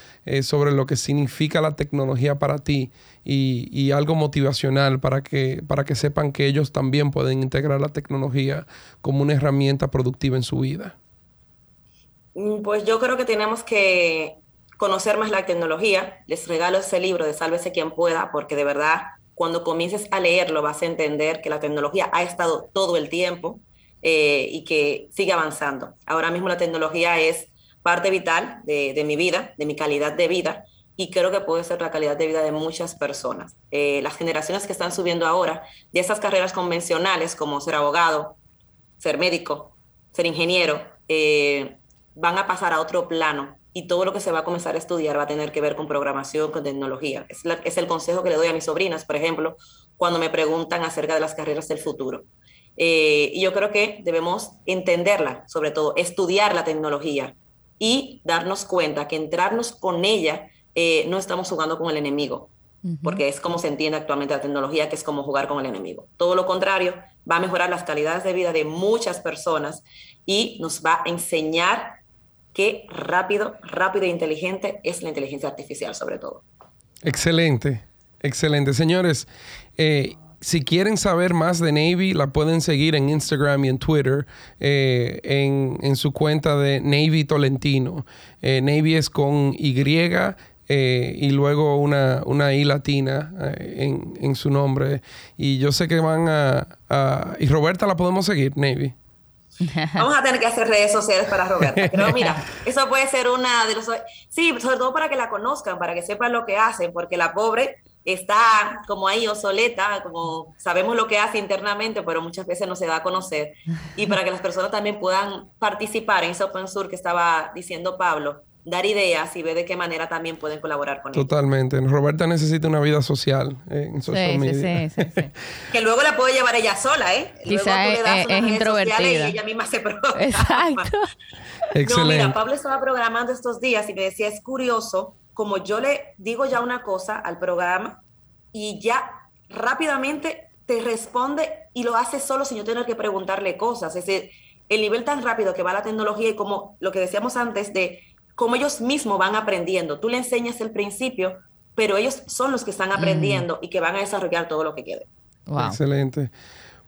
A: sobre lo que significa la tecnología para ti y, algo motivacional para que, para que sepan que ellos también pueden integrar la tecnología como una herramienta productiva en su vida.
D: Mm, pues yo creo que tenemos que conocer más la tecnología. Les regalo ese libro de Sálvese quien pueda, porque de verdad cuando comiences a leerlo vas a entender que la tecnología ha estado todo el tiempo eh, y que sigue avanzando. Ahora mismo la tecnología es parte vital de, mi vida, de mi calidad de vida, y creo que puede ser la calidad de vida de muchas personas. Eh, las generaciones que están subiendo ahora de esas carreras convencionales como ser abogado, ser médico, ser ingeniero, eh, van a pasar a otro plano y todo lo que se va a comenzar a estudiar va a tener que ver con programación, con tecnología. Es, es el consejo que le doy a mis sobrinas, por ejemplo, cuando me preguntan acerca de las carreras del futuro. Eh, y yo creo que debemos entenderla, sobre todo estudiar la tecnología y darnos cuenta que entrarnos con ella eh, no estamos jugando con el enemigo, porque es como se entiende actualmente la tecnología, que es como jugar con el enemigo. Todo lo contrario, va a mejorar las calidades de vida de muchas personas y nos va a enseñar qué rápido, rápido e inteligente es la inteligencia artificial sobre todo.
A: Excelente, excelente. Señores, eh, si quieren saber más de Navy, la pueden seguir en Instagram y en Twitter eh, en, su cuenta de Navy Tolentino. Eh, Navy es con Y y luego una, una I latina en, su nombre. Y yo sé que van a, a, Y Roberta la podemos seguir, Navy.
D: Vamos a tener que hacer redes sociales para Roberta. Pero mira, eso puede ser una de los... Sí, sobre todo para que la conozcan, para que sepan lo que hacen, porque la pobre está como ahí obsoleta, como sabemos lo que hace internamente, pero muchas veces no se da a conocer. Y para que las personas también puedan participar en ese Open Sur que estaba diciendo Pablo, dar ideas y ver de qué manera también pueden colaborar con
A: Totalmente. Roberta necesita una vida social en social media. Sí, sí, sí,
D: que luego la puede llevar ella sola, ¿eh?
B: Quizá es, introvertida.
D: Y ella misma se programa. Exacto. Excelente. No, mira, Pablo estaba programando estos días y me decía, es curioso, como yo le digo ya una cosa al programa y ya rápidamente te responde y lo hace solo sin yo tener que preguntarle cosas. Es decir, el nivel tan rápido que va la tecnología y como lo que decíamos antes de cómo ellos mismos van aprendiendo. Tú le enseñas el principio, pero ellos son los que están aprendiendo y que van a desarrollar todo lo que quede.
A: Excelente.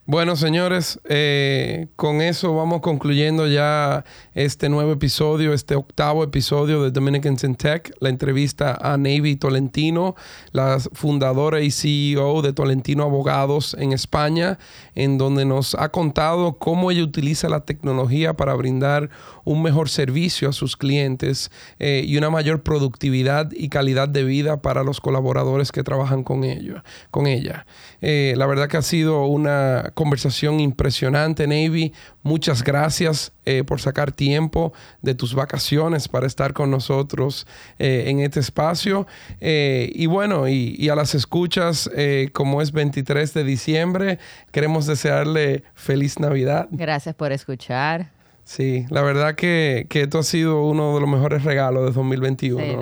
A: Bueno, señores, eh, con eso vamos concluyendo ya este nuevo episodio, este octavo episodio de Dominicans in Tech, la entrevista a Navy Tolentino, la fundadora y CEO de Tolentino Abogados en España, en donde nos ha contado cómo ella utiliza la tecnología para brindar un mejor servicio a sus clientes eh, y una mayor productividad y calidad de vida para los colaboradores que trabajan con, ello, con ella. Eh, la verdad que ha sido una conversación impresionante, Navy. Muchas gracias eh, por sacar tiempo de tus vacaciones para estar con nosotros en este espacio. y bueno, y, y, a las escuchas, como es 23 de diciembre, queremos desearle feliz Navidad.
B: Gracias por escuchar.
A: Sí, la verdad que, que, esto ha sido uno de los mejores regalos de 2021.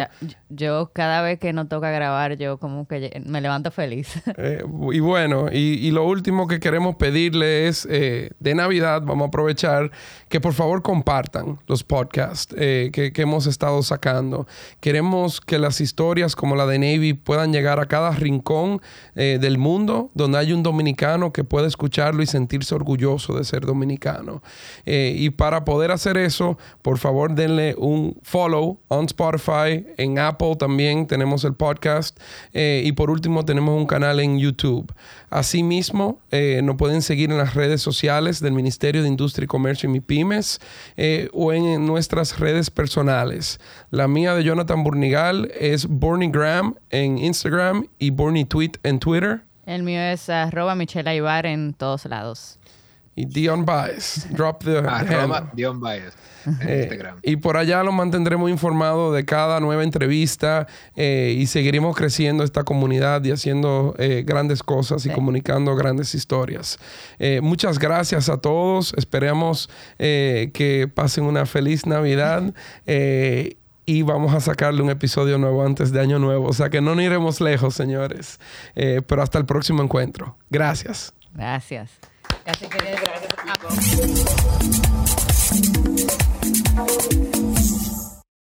B: Yo cada vez que nos toca grabar, yo como que me levanto feliz.
A: Eh, y bueno, y, lo último que queremos pedirle es eh, de Navidad, vamos a aprovechar que por favor compartan los podcasts eh, que, que, hemos estado sacando. Queremos que las historias como la de Navy puedan llegar a cada rincón del mundo donde hay un dominicano que pueda escucharlo y sentirse orgulloso de ser dominicano. y para poder hacer eso, por favor denle un follow on Spotify, en Apple también tenemos el podcast eh, y por último tenemos un canal en YouTube. Asimismo, eh, nos pueden seguir en las redes sociales del Ministerio de Industria y Comercio y MIPIMES eh, o en, nuestras redes personales. La mía de Jonathan Burnigal es Graham en Instagram y Tweet en Twitter.
B: El mío es arroba Michelle Ibar en todos lados.
A: Y Dion Bias. Drop the
C: arroba Dion Bias.
A: Eh, y por allá lo mantendremos informado de cada nueva entrevista eh, y seguiremos creciendo esta comunidad y haciendo eh, grandes cosas y comunicando grandes historias. muchas gracias a todos. Esperemos que pasen una feliz Navidad. y vamos a sacarle un episodio nuevo antes de Año Nuevo. O sea que no nos iremos lejos, señores. pero hasta el próximo encuentro. Gracias.
B: Gracias.
D: Gracias, Gracias,